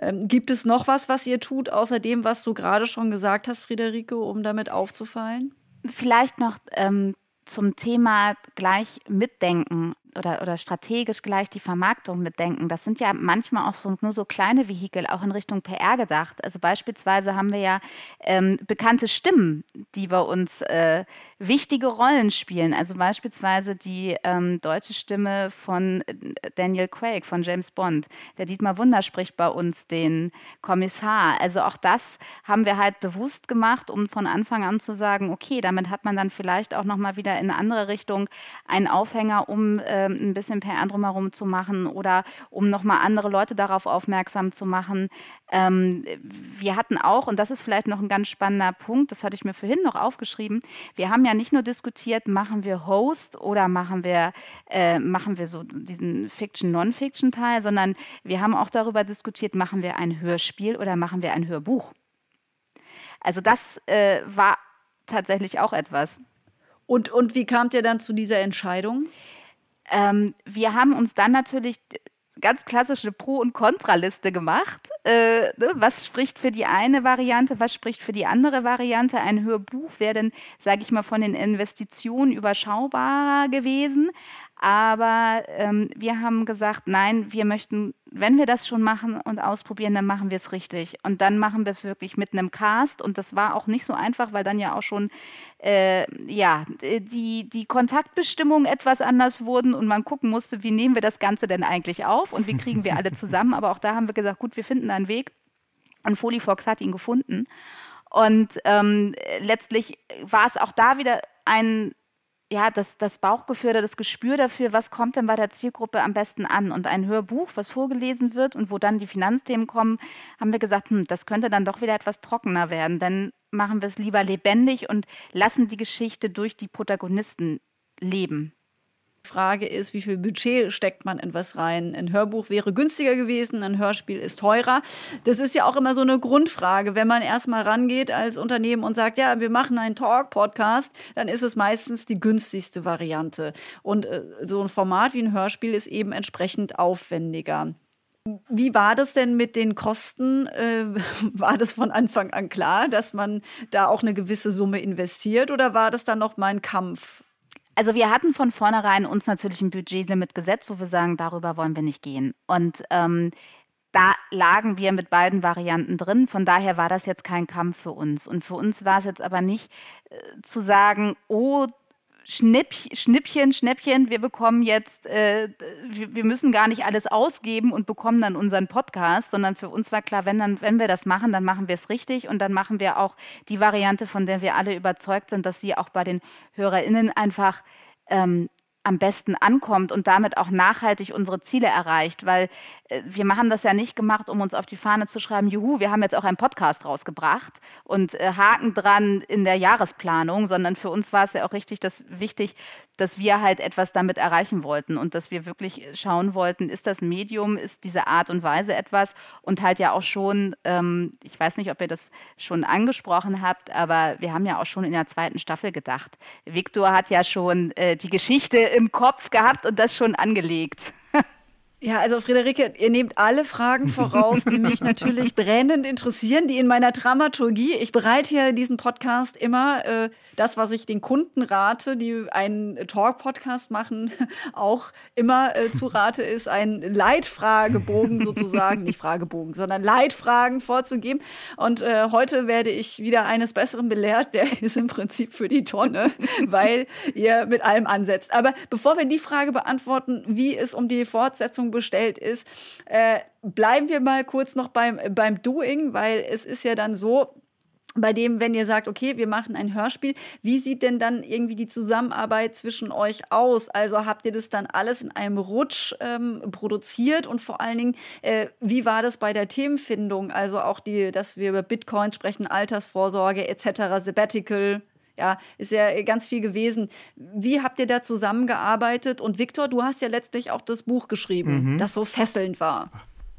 Ähm, gibt es noch was, was ihr tut, außer dem, was du gerade schon gesagt hast, Friederike, um damit aufzufallen? Vielleicht noch ähm, zum Thema gleich mitdenken oder, oder strategisch gleich die Vermarktung mitdenken. Das sind ja manchmal auch so, nur so kleine Vehikel, auch in Richtung PR gedacht. Also beispielsweise haben wir ja ähm, bekannte Stimmen, die bei uns äh, wichtige Rollen spielen. Also beispielsweise die ähm, deutsche Stimme von äh, Daniel Craig, von James Bond. Der Dietmar Wunder spricht bei uns den Kommissar. Also auch das haben wir halt bewusst gemacht, um von Anfang an zu sagen, okay, damit hat man dann vielleicht auch nochmal wieder in eine andere Richtung einen Aufhänger, um äh, ein bisschen PR drumherum zu machen oder um nochmal andere Leute darauf aufmerksam zu machen. Ähm, wir hatten auch, und das ist vielleicht noch ein ganz spannender Punkt, das hatte ich mir vorhin noch aufgeschrieben, wir haben ja nicht nur diskutiert, machen wir Host oder machen wir, äh, machen wir so diesen Fiction-Non-Fiction-Teil, sondern wir haben auch darüber diskutiert, machen wir ein Hörspiel oder machen wir ein Hörbuch. Also das äh, war tatsächlich auch etwas. Und, und wie kamt ihr dann zu dieser Entscheidung? Ähm, wir haben uns dann natürlich ganz klassische Pro- und Kontraliste gemacht. Äh, ne, was spricht für die eine Variante, was spricht für die andere Variante? Ein Hörbuch wäre dann, sage ich mal, von den Investitionen überschaubarer gewesen. Aber ähm, wir haben gesagt, nein, wir möchten, wenn wir das schon machen und ausprobieren, dann machen wir es richtig. Und dann machen wir es wirklich mit einem Cast. Und das war auch nicht so einfach, weil dann ja auch schon äh, ja, die, die Kontaktbestimmungen etwas anders wurden und man gucken musste, wie nehmen wir das Ganze denn eigentlich auf und wie kriegen wir alle zusammen. Aber auch da haben wir gesagt, gut, wir finden einen Weg. Und Folifox hat ihn gefunden. Und ähm, letztlich war es auch da wieder ein ja, das, das Bauchgefühl oder das Gespür dafür, was kommt denn bei der Zielgruppe am besten an. Und ein Hörbuch, was vorgelesen wird und wo dann die Finanzthemen kommen, haben wir gesagt, hm, das könnte dann doch wieder etwas trockener werden. Dann machen wir es lieber lebendig und lassen die Geschichte durch die Protagonisten leben. Frage ist, wie viel Budget steckt man in was rein? Ein Hörbuch wäre günstiger gewesen, ein Hörspiel ist teurer. Das ist ja auch immer so eine Grundfrage. Wenn man erstmal rangeht als Unternehmen und sagt, ja, wir machen einen Talk-Podcast, dann ist es meistens die günstigste Variante. Und äh, so ein Format wie ein Hörspiel ist eben entsprechend aufwendiger. Wie war das denn mit den Kosten? Äh, war das von Anfang an klar, dass man da auch eine gewisse Summe investiert oder war das dann noch mal ein Kampf? Also wir hatten von vornherein uns natürlich ein Budgetlimit gesetzt, wo wir sagen, darüber wollen wir nicht gehen. Und ähm, da lagen wir mit beiden Varianten drin. Von daher war das jetzt kein Kampf für uns. Und für uns war es jetzt aber nicht äh, zu sagen, oh, Schnipp, Schnippchen, Schnäppchen, wir bekommen jetzt, äh, wir, wir, müssen gar nicht alles ausgeben und bekommen dann unseren Podcast, sondern für uns war klar, wenn, dann, wenn wir das machen, dann machen wir es richtig und dann machen wir auch die Variante, von der wir alle überzeugt sind, dass sie auch bei den HörerInnen einfach ähm, am besten ankommt und damit auch nachhaltig unsere Ziele erreicht, weil äh, wir machen das ja nicht gemacht, um uns auf die Fahne zu schreiben, juhu, wir haben jetzt auch einen Podcast rausgebracht und äh, Haken dran in der Jahresplanung, sondern für uns war es ja auch richtig dass, wichtig, dass wir halt etwas damit erreichen wollten und dass wir wirklich schauen wollten, ist das Medium, ist diese Art und Weise etwas und halt ja auch schon, ähm, ich weiß nicht, ob ihr das schon angesprochen habt, aber wir haben ja auch schon in der zweiten Staffel gedacht. Viktor hat ja schon äh, die Geschichte im Kopf gehabt und das schon angelegt. Ja, also Friederike, ihr nehmt alle Fragen voraus, die mich natürlich brennend interessieren, die in meiner Dramaturgie, ich bereite hier diesen Podcast immer äh, das, was ich den Kunden rate, die einen Talk-Podcast machen, auch immer äh, zu rate, ist ein Leitfragebogen sozusagen, nicht Fragebogen, sondern Leitfragen vorzugeben. Und äh, heute werde ich wieder eines Besseren belehrt, der ist im Prinzip für die Tonne, weil ihr mit allem ansetzt. Aber bevor wir die Frage beantworten, wie es um die Fortsetzung bestellt ist. Äh, bleiben wir mal kurz noch beim, beim Doing, weil es ist ja dann so, bei dem, wenn ihr sagt, okay, wir machen ein Hörspiel, wie sieht denn dann irgendwie die Zusammenarbeit zwischen euch aus? Also habt ihr das dann alles in einem Rutsch ähm, produziert und vor allen Dingen, äh, wie war das bei der Themenfindung? Also auch die, dass wir über Bitcoin sprechen, Altersvorsorge etc., Sabbatical ja, ist ja ganz viel gewesen. Wie habt ihr da zusammengearbeitet? Und Viktor, du hast ja letztlich auch das Buch geschrieben, mhm. das so fesselnd war.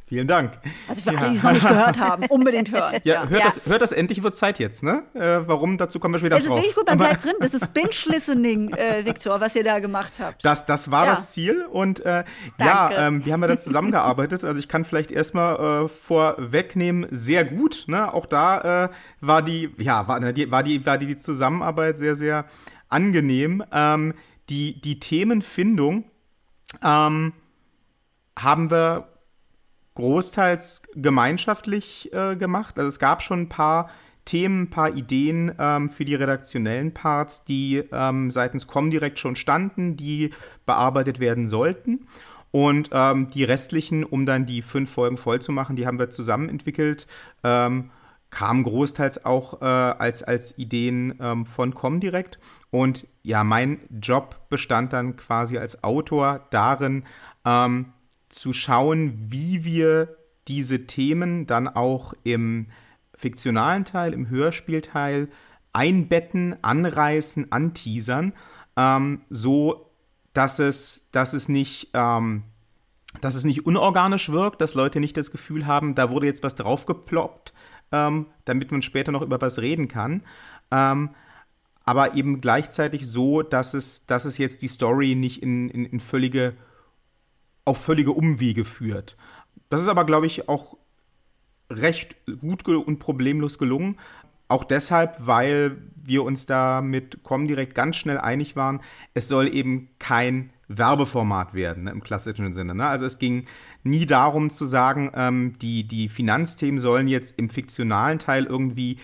Vielen Dank. Also für ja. alle, die es noch nicht gehört haben, unbedingt hören. Ja, hört, ja. Das, hört das endlich, wird Zeit jetzt, ne? Äh, warum, dazu kommen wir später Es ist wirklich gut, man bleibt drin. Das ist Binge-Listening, äh, Viktor, was ihr da gemacht habt. Das, das war ja. das Ziel und äh, ja, ähm, wir haben ja dann zusammengearbeitet. Also ich kann vielleicht erstmal äh, vorwegnehmen, sehr gut. Ne? Auch da äh, war die, ja, war, ne, die, war, die, war die Zusammenarbeit sehr, sehr angenehm. Ähm, die, die Themenfindung ähm, haben wir großteils gemeinschaftlich äh, gemacht. Also es gab schon ein paar Themen, ein paar Ideen ähm, für die redaktionellen Parts, die ähm, seitens Comdirect schon standen, die bearbeitet werden sollten. Und ähm, die restlichen, um dann die fünf Folgen voll zu machen, die haben wir zusammen entwickelt. Ähm, kamen großteils auch äh, als, als Ideen ähm, von Comdirect. Und ja, mein Job bestand dann quasi als Autor darin, ähm, zu schauen, wie wir diese Themen dann auch im fiktionalen Teil, im Hörspielteil einbetten, anreißen, anteasern, ähm, so dass es, dass es nicht, ähm, dass es nicht unorganisch wirkt, dass Leute nicht das Gefühl haben, da wurde jetzt was draufgeploppt, ähm, damit man später noch über was reden kann. Ähm, aber eben gleichzeitig so, dass es, dass es jetzt die Story nicht in, in, in völlige auf völlige Umwege führt. Das ist aber, glaube ich, auch recht gut und problemlos gelungen. Auch deshalb, weil wir uns da mit Comdirect ganz schnell einig waren, es soll eben kein Werbeformat werden ne, im klassischen Sinne. Ne? Also es ging nie darum zu sagen, ähm, die, die Finanzthemen sollen jetzt im fiktionalen Teil irgendwie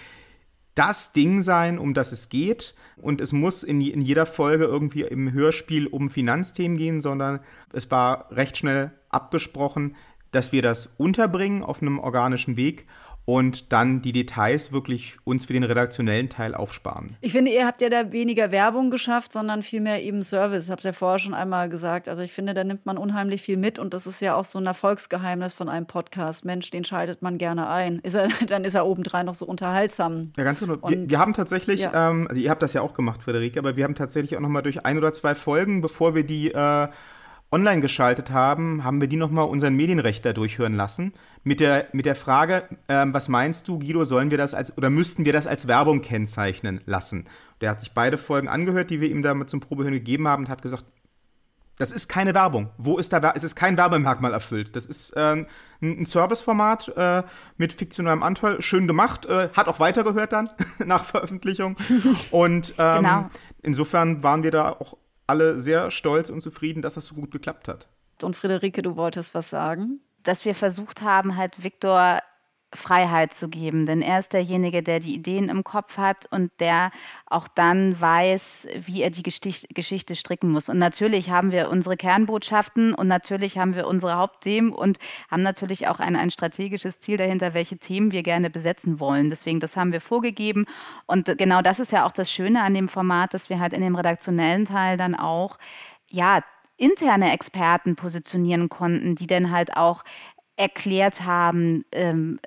das Ding sein, um das es geht, und es muss in, in jeder Folge irgendwie im Hörspiel um Finanzthemen gehen, sondern es war recht schnell abgesprochen, dass wir das unterbringen auf einem organischen Weg und dann die Details wirklich uns für den redaktionellen Teil aufsparen. Ich finde, ihr habt ja da weniger Werbung geschafft, sondern vielmehr eben Service. Habt ihr vorher schon einmal gesagt. Also ich finde, da nimmt man unheimlich viel mit und das ist ja auch so ein Erfolgsgeheimnis von einem Podcast. Mensch, den schaltet man gerne ein. Ist er, dann ist er obendrein noch so unterhaltsam. Ja, ganz genau. Wir, wir, haben tatsächlich, ja. ähm, also ihr habt das ja auch gemacht, Friederike, aber wir haben tatsächlich auch noch mal durch ein oder zwei Folgen, bevor wir die äh, online geschaltet haben, haben wir die nochmal unseren Medienrechter durchhören lassen. Mit der, mit der Frage, ähm, was meinst du, Guido, sollen wir das als oder müssten wir das als Werbung kennzeichnen lassen? Der hat sich beide Folgen angehört, die wir ihm da zum Probehören gegeben haben und hat gesagt, das ist keine Werbung. Wo ist da, es ist kein Werbemerkmal erfüllt. Das ist ähm, ein Serviceformat äh, mit fiktionalem Anteil, schön gemacht, äh, hat auch weitergehört dann nach Veröffentlichung. Und ähm, genau. insofern waren wir da auch alle sehr stolz und zufrieden, dass das so gut geklappt hat. Und Friederike, du wolltest was sagen? Dass wir versucht haben, halt Viktor Freiheit zu geben, denn er ist derjenige, der die Ideen im Kopf hat und der auch dann weiß, wie er die Geschichte stricken muss. Und natürlich haben wir unsere Kernbotschaften und natürlich haben wir unsere Hauptthemen und haben natürlich auch ein, ein strategisches Ziel dahinter, welche Themen wir gerne besetzen wollen. Deswegen, das haben wir vorgegeben. Und genau das ist ja auch das Schöne an dem Format, dass wir halt in dem redaktionellen Teil dann auch, ja, interne Experten positionieren konnten, die dann halt auch erklärt haben, ähm,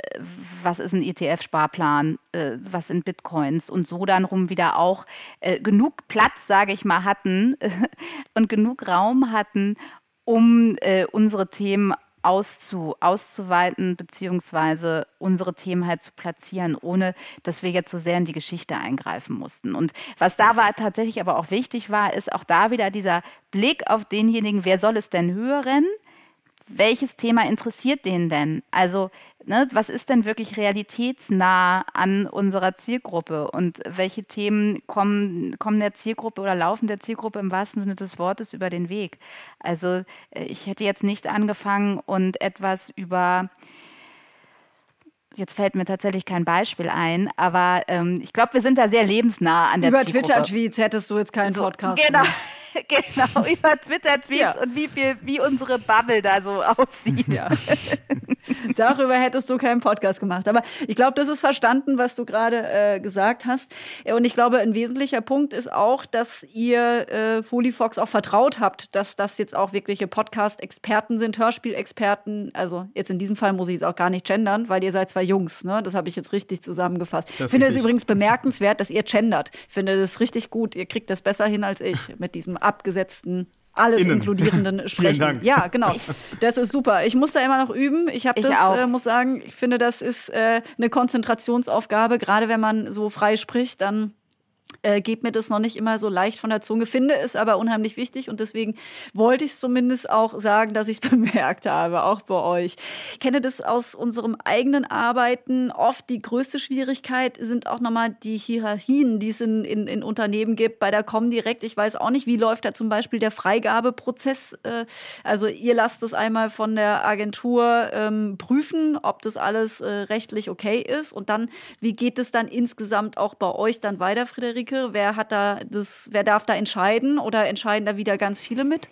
was ist ein ETF-Sparplan, äh, was sind Bitcoins und so dann rum wieder auch äh, genug Platz, sage ich mal, hatten äh, und genug Raum hatten, um äh, unsere Themen auszu, auszuweiten, beziehungsweise unsere Themen halt zu platzieren, ohne dass wir jetzt so sehr in die Geschichte eingreifen mussten. Und was da war tatsächlich aber auch wichtig war, ist auch da wieder dieser Blick auf denjenigen, wer soll es denn hören? welches Thema interessiert den denn? Also, ne, was ist denn wirklich realitätsnah an unserer Zielgruppe und welche Themen kommen, kommen der Zielgruppe oder laufen der Zielgruppe im wahrsten Sinne des Wortes über den Weg? Also, äh, ich hätte jetzt nicht angefangen und etwas über Jetzt fällt mir tatsächlich kein Beispiel ein, aber ähm, ich glaube, wir sind da sehr lebensnah an der Über Twitter-Tweets hättest du jetzt keinen so, Podcast. Genau. Gemacht. genau, über Twitter-Tweets ja. und wie, viel, wie unsere Bubble da so aussieht. Ja. Darüber hättest du keinen Podcast gemacht. Aber ich glaube, das ist verstanden, was du gerade äh, gesagt hast. Und ich glaube, ein wesentlicher Punkt ist auch, dass ihr äh, Fox auch vertraut habt, dass das jetzt auch wirkliche Podcast-Experten sind, Hörspielexperten. Also jetzt in diesem Fall muss ich jetzt auch gar nicht gendern, weil ihr seid zwei Jungs. Ne? Das habe ich jetzt richtig zusammengefasst. Ich finde es übrigens bemerkenswert, dass ihr gendert. Ich finde das richtig gut. Ihr kriegt das besser hin als ich mit diesem abgesetzten alles Innen. inkludierenden Sprechen. Dank. Ja, genau. Das ist super. Ich muss da immer noch üben. Ich habe das, auch. äh, muss sagen, ich finde, das ist äh, eine Konzentrationsaufgabe. Gerade wenn man so frei spricht, dann äh, geht mir das noch nicht immer so leicht von der Zunge, finde es aber unheimlich wichtig und deswegen wollte ich es zumindest auch sagen, dass ich es bemerkt habe, auch bei euch. Ich kenne das aus unserem eigenen Arbeiten. Oft die größte Schwierigkeit sind auch nochmal die Hierarchien, die es in, in, in Unternehmen gibt. Bei der Comdirect, ich weiß auch nicht, wie läuft da zum Beispiel der Freigabeprozess. Äh, also ihr lasst es einmal von der Agentur ähm, prüfen, ob das alles äh, rechtlich okay ist und dann, wie geht es dann insgesamt auch bei euch dann weiter, Friederike? Wer hat da das, wer darf da entscheiden oder entscheiden da wieder ganz viele mit?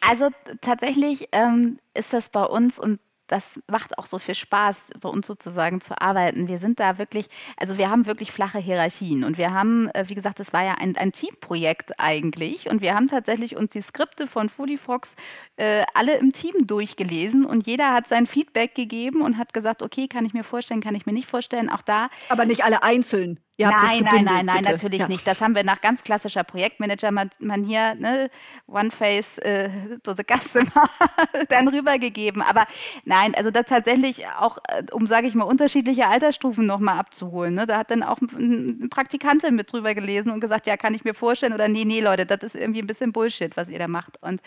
Also tatsächlich ähm, ist das bei uns und das macht auch so viel Spaß, bei uns sozusagen zu arbeiten. Wir sind da wirklich, also wir haben wirklich flache Hierarchien und wir haben, äh, wie gesagt, das war ja ein, ein Teamprojekt eigentlich und wir haben tatsächlich uns die Skripte von Foodiefox äh, alle im Team durchgelesen und jeder hat sein Feedback gegeben und hat gesagt, okay, kann ich mir vorstellen, kann ich mir nicht vorstellen. Auch da Aber nicht alle einzeln. Ihr das nein, nein, nein, nein, bitte. natürlich Ja. nicht. Das haben wir nach ganz klassischer Projektmanager-Manier, ne, One Face äh, to the Customer, dann rübergegeben. Aber nein, also da tatsächlich auch, äh, um, sage ich mal, unterschiedliche Altersstufen nochmal abzuholen. Ne? Da hat dann auch ein ein Praktikantin mit drüber gelesen und gesagt, ja, kann ich mir vorstellen oder nee, nee, Leute, das ist irgendwie ein bisschen Bullshit, was ihr da macht. Und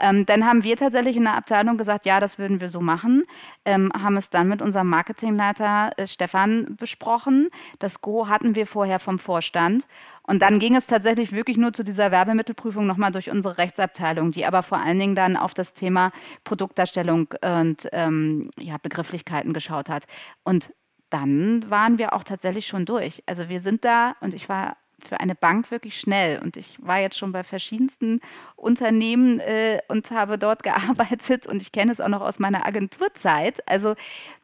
ähm, dann haben wir tatsächlich in der Abteilung gesagt, ja, das würden wir so machen, ähm, haben es dann mit unserem Marketingleiter äh, Stefan besprochen. Das Go hatten wir vorher vom Vorstand. Und dann ging es tatsächlich wirklich nur zu dieser Werbemittelprüfung nochmal durch unsere Rechtsabteilung, die aber vor allen Dingen dann auf das Thema Produktdarstellung und ähm, ja, Begrifflichkeiten geschaut hat. Und dann waren wir auch tatsächlich schon durch. Also wir sind da und ich war für eine Bank wirklich schnell. Und ich war jetzt schon bei verschiedensten Unternehmen äh, und habe dort gearbeitet und ich kenne es auch noch aus meiner Agenturzeit. Also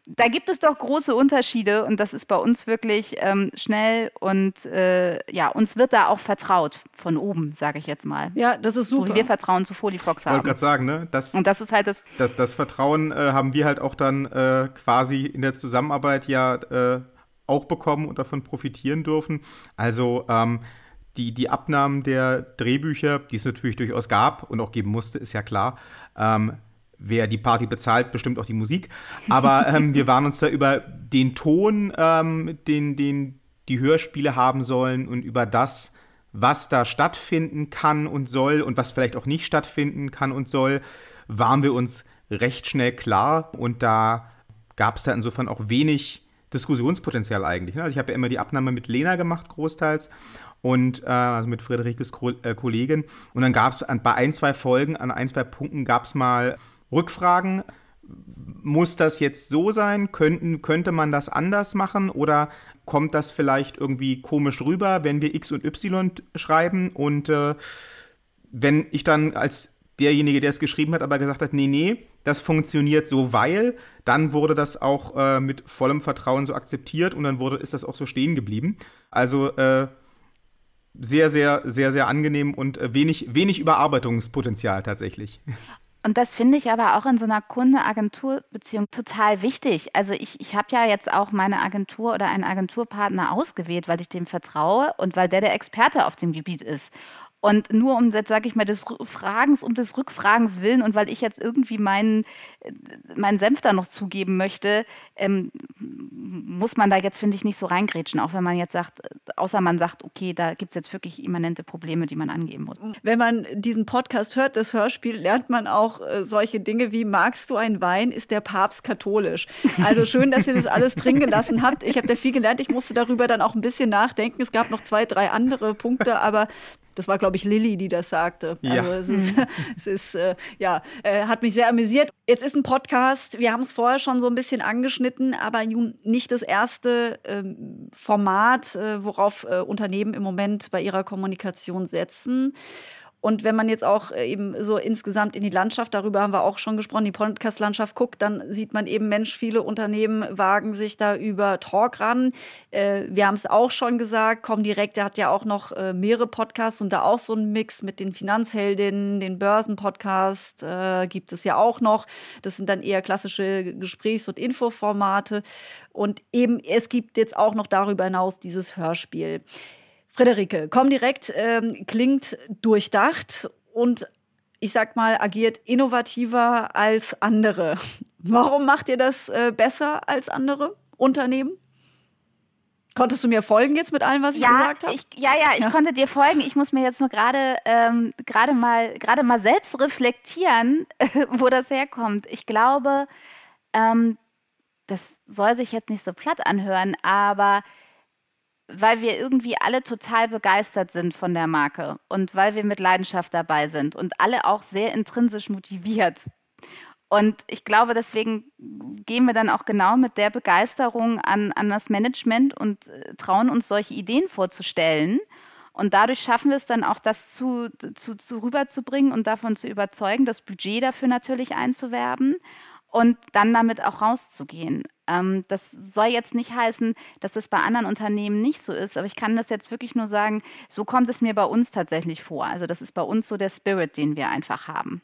da gibt es doch große Unterschiede und das ist bei uns wirklich ähm, schnell und äh, ja, uns wird da auch vertraut von oben, sage ich jetzt mal. Ja, das ist So super. wie wir Vertrauen zu Folifox Ich wollte haben. gerade sagen, ne? Das, Und das ist halt das, das, das Vertrauen äh, haben wir halt auch dann äh, quasi in der Zusammenarbeit ja äh, auch bekommen und davon profitieren dürfen. Also ähm, die, die Abnahmen der Drehbücher, die es natürlich durchaus gab und auch geben musste, ist ja klar. Ähm, wer die Party bezahlt, bestimmt auch die Musik. Aber ähm, wir waren uns da über den Ton, ähm, den, den die Hörspiele haben sollen und über das, was da stattfinden kann und soll und was vielleicht auch nicht stattfinden kann und soll, waren wir uns recht schnell klar. Und da gab es da insofern auch wenig Diskussionspotenzial eigentlich. ne? Also ich habe ja immer die Abnahme mit Lena gemacht, großteils. Und äh, also mit Friederikes Ko äh, Kollegin. Und dann gab es bei ein, zwei Folgen, an ein, zwei Punkten gab es mal Rückfragen. Muss das jetzt so sein? Könnten, könnte man das anders machen? Oder kommt das vielleicht irgendwie komisch rüber, wenn wir X und Y schreiben? Und äh, wenn ich dann als derjenige, der es geschrieben hat, aber gesagt hat, nee, nee, das funktioniert so, weil, dann wurde das auch äh, mit vollem Vertrauen so akzeptiert und dann wurde, ist das auch so stehen geblieben. Also äh, sehr, sehr, sehr, sehr angenehm und äh, wenig, wenig Überarbeitungspotenzial tatsächlich. Und das finde ich aber auch in so einer Kunde-Agentur-Beziehung total wichtig. Also ich, ich habe ja jetzt auch meine Agentur oder einen Agenturpartner ausgewählt, weil ich dem vertraue und weil der der Experte auf dem Gebiet ist. Und nur um, jetzt sage ich mal, des Fragens, um des Rückfragens willen und weil ich jetzt irgendwie meinen, äh, meinen Senf da noch zugeben möchte, ähm, muss man da jetzt, finde ich, nicht so reingrätschen. Auch wenn man jetzt sagt, außer man sagt, okay, da gibt es jetzt wirklich immanente Probleme, die man angeben muss. Wenn man diesen Podcast hört, das Hörspiel, lernt man auch äh, solche Dinge wie, magst du einen Wein, ist der Papst katholisch? Also schön, dass ihr das alles drin gelassen habt. Ich habe da viel gelernt. Ich musste darüber dann auch ein bisschen nachdenken. Es gab noch zwei, drei andere Punkte, aber das war, glaube ich, Lilly, die das sagte. Ja. Also es ist, es ist äh, ja, äh, hat mich sehr amüsiert. Jetzt ist ein Podcast, wir haben es vorher schon so ein bisschen angeschnitten, aber nun nicht das erste ähm, Format, äh, worauf äh, Unternehmen im Moment bei ihrer Kommunikation setzen. Und wenn man jetzt auch äh, eben so insgesamt in die Landschaft, darüber haben wir auch schon gesprochen, die Podcast-Landschaft guckt, dann sieht man eben, Mensch, viele Unternehmen wagen sich da über Talk ran. Äh, wir haben es auch schon gesagt, Comdirect, der hat ja auch noch äh, mehrere Podcasts und da auch so einen Mix mit den Finanzheldinnen, den Börsenpodcast äh, gibt es ja auch noch. Das sind dann eher klassische Gesprächs- und Infoformate. Und eben, es gibt jetzt auch noch darüber hinaus dieses Hörspiel. Friederike, komm direkt, ähm, klingt durchdacht und ich sag mal, agiert innovativer als andere. Warum macht ihr das äh, besser als andere Unternehmen? Konntest du mir folgen jetzt mit allem, was ich ja, gesagt habe? Ja, ja, ich ja. konnte dir folgen. Ich muss mir jetzt nur gerade ähm, gerade mal gerade mal selbst reflektieren, wo das herkommt. Ich glaube, ähm, das soll sich jetzt nicht so platt anhören, aber weil wir irgendwie alle total begeistert sind von der Marke und weil wir mit Leidenschaft dabei sind und alle auch sehr intrinsisch motiviert. Und ich glaube, deswegen gehen wir dann auch genau mit der Begeisterung an, an das Management und äh, trauen uns solche Ideen vorzustellen. Und dadurch schaffen wir es dann auch, das zu, zu, zu rüberzubringen und davon zu überzeugen, das Budget dafür natürlich einzuwerben und dann damit auch rauszugehen. Ähm, das soll jetzt nicht heißen, dass das bei anderen Unternehmen nicht so ist, aber ich kann das jetzt wirklich nur sagen, so kommt es mir bei uns tatsächlich vor. Also das ist bei uns so der Spirit, den wir einfach haben.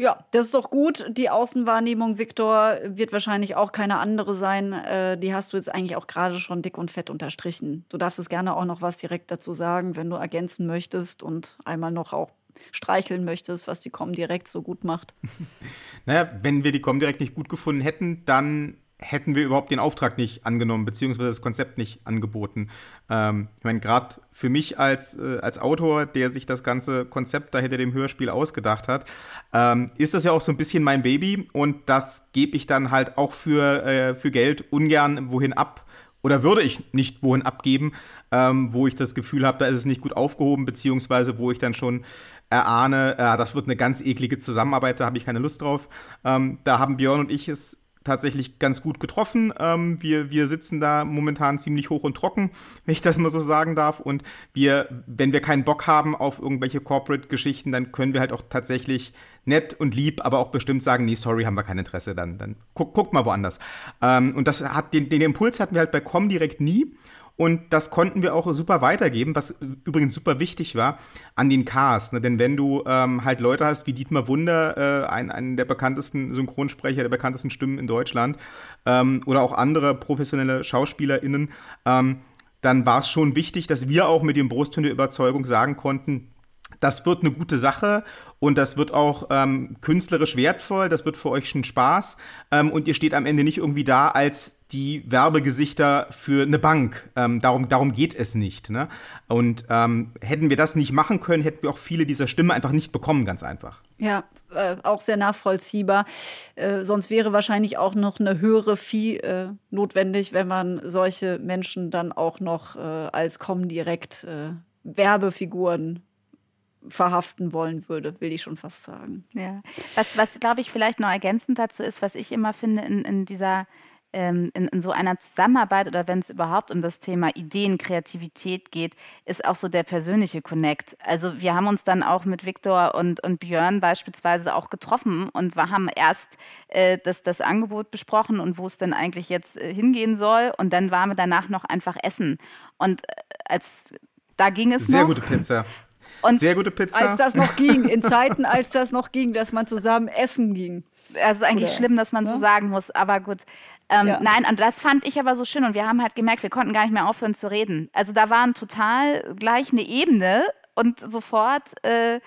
Ja, das ist doch gut. Die Außenwahrnehmung, Viktor, wird wahrscheinlich auch keine andere sein. Äh, die hast du jetzt eigentlich auch gerade schon dick und fett unterstrichen. Du darfst es gerne auch noch was direkt dazu sagen, wenn du ergänzen möchtest und einmal noch auch streicheln möchtest, was die Comdirect so gut macht. naja, wenn wir die Comdirect nicht gut gefunden hätten, dann hätten wir überhaupt den Auftrag nicht angenommen, beziehungsweise das Konzept nicht angeboten. Ähm, ich meine, gerade für mich als, äh, als Autor, der sich das ganze Konzept da hinter dem Hörspiel ausgedacht hat, ähm, ist das ja auch so ein bisschen mein Baby und das gebe ich dann halt auch für, äh, für Geld ungern wohin ab. Oder würde ich nicht wohin abgeben, ähm, wo ich das Gefühl habe, da ist es nicht gut aufgehoben, beziehungsweise wo ich dann schon erahne, äh, das wird eine ganz eklige Zusammenarbeit, da habe ich keine Lust drauf. Ähm, da haben Björn und ich es tatsächlich ganz gut getroffen. Ähm, wir, wir sitzen da momentan ziemlich hoch und trocken, wenn ich das mal so sagen darf. Und wir, wenn wir keinen Bock haben auf irgendwelche Corporate-Geschichten, dann können wir halt auch tatsächlich nett und lieb, aber auch bestimmt sagen, nee, sorry, haben wir kein Interesse, dann, dann guck, guck mal woanders. Ähm, und das hat den, den Impuls hatten wir halt bei Com direkt nie. Und das konnten wir auch super weitergeben, was übrigens super wichtig war, an den Cast. Ne? Denn wenn du ähm, halt Leute hast wie Dietmar Wunder, äh, ein, einen der bekanntesten Synchronsprecher, der bekanntesten Stimmen in Deutschland, ähm, oder auch andere professionelle SchauspielerInnen, ähm, dann war es schon wichtig, dass wir auch mit dem Brustton der Überzeugung sagen konnten, das wird eine gute Sache und das wird auch ähm, künstlerisch wertvoll, das wird für euch schon Spaß ähm, und ihr steht am Ende nicht irgendwie da als die Werbegesichter für eine Bank. Ähm, darum, darum geht es nicht. Ne? Und ähm, hätten wir das nicht machen können, hätten wir auch viele dieser Stimmen einfach nicht bekommen, ganz einfach. Ja, äh, auch sehr nachvollziehbar. Äh, sonst wäre wahrscheinlich auch noch eine höhere Fee äh, notwendig, wenn man solche Menschen dann auch noch äh, als Comdirect äh, Werbefiguren verhaften wollen würde, will ich schon fast sagen. Ja, was, was glaube ich vielleicht noch ergänzend dazu ist, was ich immer finde in, in dieser ähm, in, in, so einer Zusammenarbeit oder wenn es überhaupt um das Thema Ideen, Kreativität geht, ist auch so der persönliche Connect. Also wir haben uns dann auch mit Viktor und, und Björn beispielsweise auch getroffen und wir haben erst äh, das, das Angebot besprochen und wo es denn eigentlich jetzt äh, hingehen soll und dann waren wir danach noch einfach essen. Und äh, als da ging es Sehr noch. gute Pizza. Und Sehr gute Pizza. Als das noch ging, in Zeiten, als das noch ging, dass man zusammen essen ging. Es ist eigentlich Oder, schlimm, dass man ne? so sagen muss, aber gut. Ähm, ja. Nein, und das fand ich aber so schön und wir haben halt gemerkt, wir konnten gar nicht mehr aufhören zu reden. Also da waren total gleich eine Ebene und sofort äh,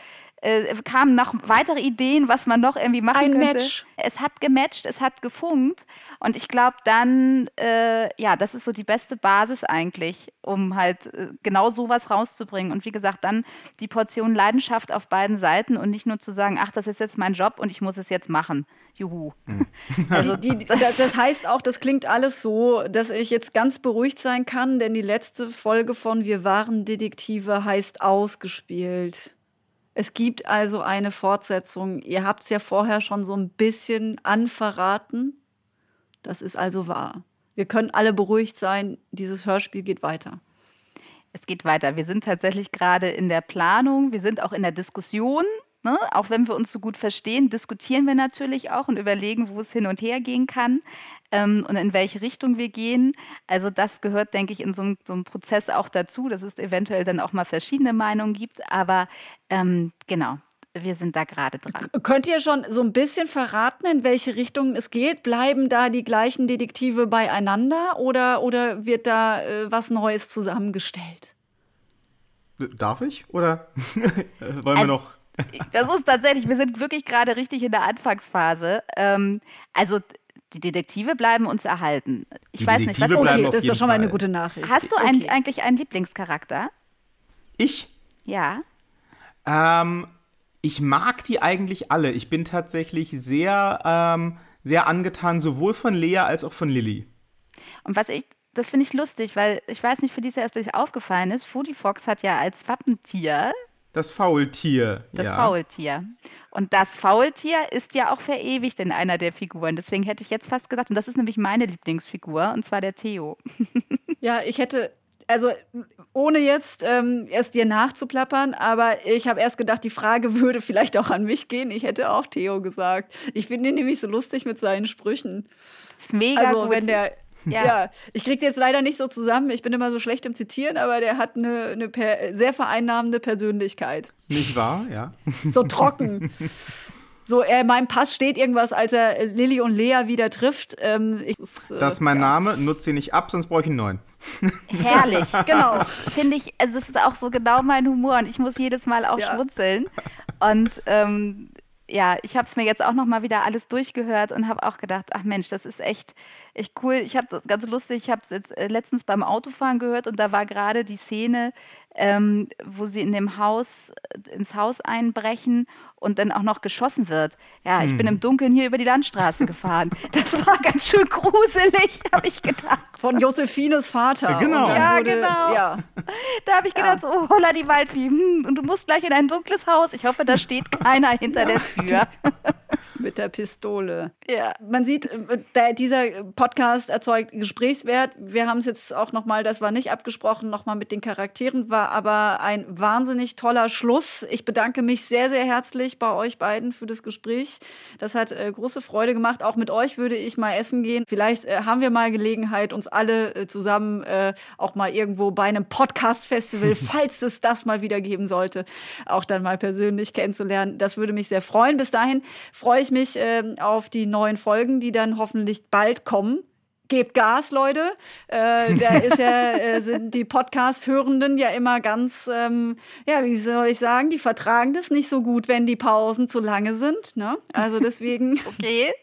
äh, kamen noch weitere Ideen, was man noch irgendwie machen Ein könnte. Match. Es hat gematcht, es hat gefunkt und ich glaube dann, äh, ja, das ist so die beste Basis eigentlich, um halt äh, genau sowas rauszubringen. Und wie gesagt, dann die Portion Leidenschaft auf beiden Seiten und nicht nur zu sagen, ach, das ist jetzt mein Job und ich muss es jetzt machen. Juhu. Mhm. Also die, die, das heißt auch, das klingt alles so, dass ich jetzt ganz beruhigt sein kann, denn die letzte Folge von Wir waren Detektive heißt ausgespielt. Es gibt also eine Fortsetzung. Ihr habt es ja vorher schon so ein bisschen anverraten. Das ist also wahr. Wir können alle beruhigt sein, dieses Hörspiel geht weiter. Es geht weiter. Wir sind tatsächlich gerade in der Planung, wir sind auch in der Diskussion. Ne? Auch wenn wir uns so gut verstehen, diskutieren wir natürlich auch und überlegen, wo es hin und her gehen kann ähm, und in welche Richtung wir gehen. Also das gehört, denke ich, in so einem, so einem, Prozess auch dazu, dass es eventuell dann auch mal verschiedene Meinungen gibt. Aber ähm, genau, wir sind da gerade dran. Könnt ihr schon so ein bisschen verraten, in welche Richtung es geht? Bleiben da die gleichen Detektive beieinander oder, oder wird da äh, was Neues zusammengestellt? Darf ich? Oder wollen also, wir noch Das ist tatsächlich, wir sind wirklich gerade richtig in der Anfangsphase. Ähm, also die Detektive bleiben uns erhalten. Ich Die weiß Detektive nicht, was Okay, das ist doch schon mal eine gute Nachricht. Hast du ein, Okay. eigentlich einen Lieblingscharakter? Ich? Ja. Ähm, ich mag die eigentlich alle. Ich bin tatsächlich sehr, ähm, sehr angetan, sowohl von Lea als auch von Lilly. Und was ich, das finde ich lustig, weil ich weiß nicht, für ob dir das aufgefallen ist, Foodie Fox hat ja als Wappentier Das Faultier. das ja. Faultier. Und das Faultier ist ja auch verewigt in einer der Figuren. Deswegen hätte ich jetzt fast gedacht, und das ist nämlich meine Lieblingsfigur, und zwar der Theo. Ja, ich hätte, also ohne jetzt ähm, erst dir nachzuplappern, aber ich habe erst gedacht, die Frage würde vielleicht auch an mich gehen. Ich hätte auch Theo gesagt. Ich finde ihn nämlich so lustig mit seinen Sprüchen. Das ist mega also gut. wenn der Ja. ja. ich kriege jetzt leider nicht so zusammen. Ich bin immer so schlecht im Zitieren, aber der hat eine, eine per, sehr vereinnahmende Persönlichkeit. Nicht wahr? Ja. So trocken. So, er in meinem Pass steht irgendwas, als er Lilly und Lea wieder trifft. Ähm, ich, Das ist mein ja. Name, nutze ihn nicht ab, sonst brauche ich einen neuen. Herrlich, Genau. Finde ich, also es ist auch so genau mein Humor und ich muss jedes Mal auch Ja. schmunzeln. Und ähm, ja, ich habe es mir jetzt auch noch mal wieder alles durchgehört und habe auch gedacht, ach Mensch, das ist echt, echt cool. Ich habe das ganz lustig, ich habe es jetzt äh, letztens beim Autofahren gehört und da war gerade die Szene, ähm, wo sie in dem Haus, äh, ins Haus einbrechen und dann auch noch geschossen wird. Ja, ich bin im Dunkeln hier über die Landstraße gefahren. Das war ganz schön gruselig, habe ich gedacht. Von Josephines Vater. Genau. Ja, wurde, genau. Ja. Da habe ich gedacht, so, holla die Waldfee, hm, und du musst gleich in ein dunkles Haus. Ich hoffe, da steht keiner hinter der Tür. Mit der Pistole. Ja. Man sieht, äh, der, dieser Podcast erzeugt Gesprächswert. Wir haben es jetzt auch noch mal, das war nicht abgesprochen, noch mal mit den Charakteren, war aber ein wahnsinnig toller Schluss. Ich bedanke mich sehr, sehr herzlich bei euch beiden für das Gespräch. Das hat äh, große Freude gemacht. Auch mit euch würde ich mal essen gehen. Vielleicht äh, haben wir mal Gelegenheit, uns alle äh, zusammen äh, auch mal irgendwo bei einem Podcast-Festival, falls es das mal wieder geben sollte, auch dann mal persönlich kennenzulernen. Das würde mich sehr freuen. Bis dahin freue ich mich ähm, auf die neuen Folgen, die dann hoffentlich bald kommen. Gebt Gas, Leute. Äh, da ist ja, äh, sind die Podcast-Hörenden ja immer ganz, ähm, ja, wie soll ich sagen, die vertragen das nicht so gut, wenn die Pausen zu lange sind. Ne? Also deswegen. Okay.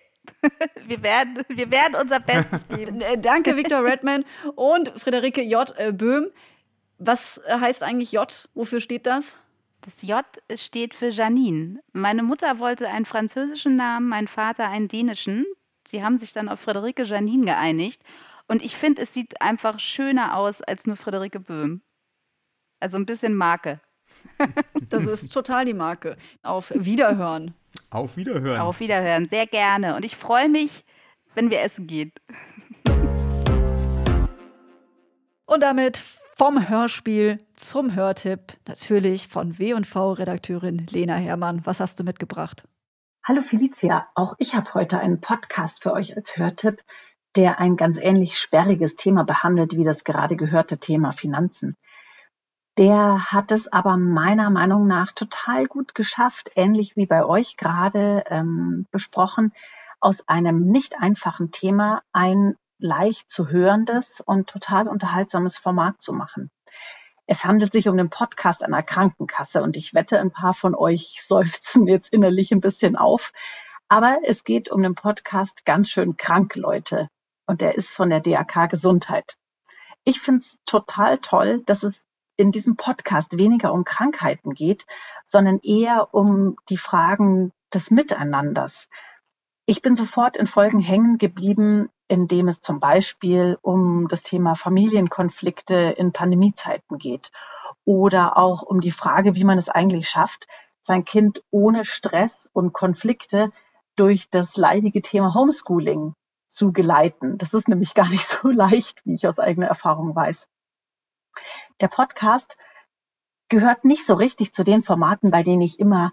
Wir werden, wir werden unser Bestes geben. Äh, Danke, Victor Redman und Friederike J. äh, Böhm. Was heißt eigentlich J? Wofür steht das? Das J steht für Janine. Meine Mutter wollte einen französischen Namen, mein Vater einen dänischen. Sie haben sich dann auf Friederike Janine geeinigt. Und ich finde, es sieht einfach schöner aus als nur Friederike Böhm. Also ein bisschen Marke. Das ist total die Marke. Auf Wiederhören. Auf Wiederhören. Auf Wiederhören, sehr gerne. Und ich freue mich, wenn wir essen gehen. Und damit vom Hörspiel zum Hörtipp, natürlich von W&V-Redakteurin Lena Herrmann. Was hast du mitgebracht? Hallo Felicia, auch ich habe heute einen Podcast für euch als Hörtipp, der ein ganz ähnlich sperriges Thema behandelt wie das gerade gehörte Thema Finanzen. Der hat es aber meiner Meinung nach total gut geschafft, ähnlich wie bei euch gerade ähm, besprochen, aus einem nicht einfachen Thema ein leicht zu hörendes und total unterhaltsames Format zu machen. Es handelt sich um den Podcast einer Krankenkasse und ich wette, ein paar von euch seufzen jetzt innerlich ein bisschen auf. Aber es geht um den Podcast Ganz schön krank, Leute. Und der ist von der DAK Gesundheit. Ich finde es total toll, dass es in diesem Podcast weniger um Krankheiten geht, sondern eher um die Fragen des Miteinanders. Ich bin sofort in Folgen hängen geblieben, in dem es zum Beispiel um das Thema Familienkonflikte in Pandemiezeiten geht oder auch um die Frage, wie man es eigentlich schafft, sein Kind ohne Stress und Konflikte durch das leidige Thema Homeschooling zu geleiten. Das ist nämlich gar nicht so leicht, wie ich aus eigener Erfahrung weiß. Der Podcast gehört nicht so richtig zu den Formaten, bei denen ich immer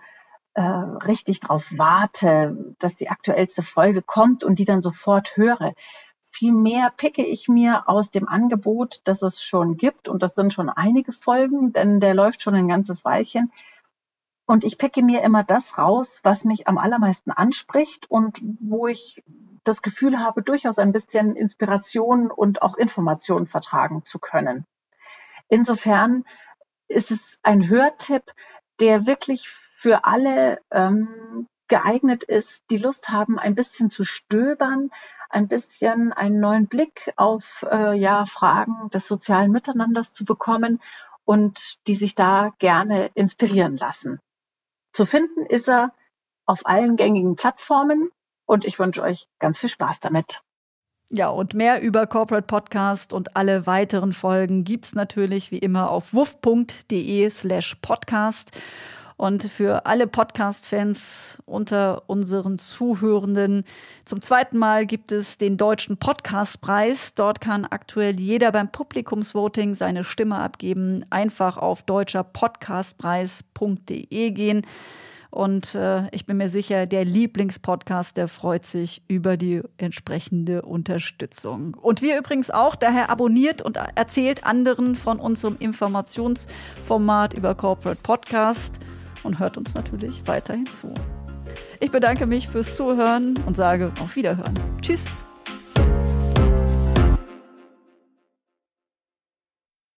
äh, richtig drauf warte, dass die aktuellste Folge kommt und die dann sofort höre. Vielmehr picke ich mir aus dem Angebot, das es schon gibt, und das sind schon einige Folgen, denn der läuft schon ein ganzes Weilchen. Und ich picke mir immer das raus, was mich am allermeisten anspricht und wo ich das Gefühl habe, durchaus ein bisschen Inspiration und auch Information vertragen zu können. Insofern ist es ein Hörtipp, der wirklich für alle ähm, geeignet ist, die Lust haben, ein bisschen zu stöbern, ein bisschen einen neuen Blick auf äh, ja, Fragen des sozialen Miteinanders zu bekommen und die sich da gerne inspirieren lassen. Zu finden ist er auf allen gängigen Plattformen und ich wünsche euch ganz viel Spaß damit. Ja, und mehr über Corporate Podcast und alle weiteren Folgen gibt's natürlich wie immer auf wuff.de slash podcast. Und für alle Podcast-Fans unter unseren Zuhörenden, zum zweiten Mal gibt es den Deutschen Podcastpreis. Dort kann aktuell jeder beim Publikumsvoting seine Stimme abgeben. Einfach auf deutscherpodcastpreis.de gehen. Und äh, ich bin mir sicher, der Lieblingspodcast, der freut sich über die entsprechende Unterstützung. Und wir übrigens auch, daher abonniert und erzählt anderen von unserem Informationsformat über Corporate Podcast und hört uns natürlich weiterhin zu. Ich bedanke mich fürs Zuhören und sage auf Wiederhören. Tschüss.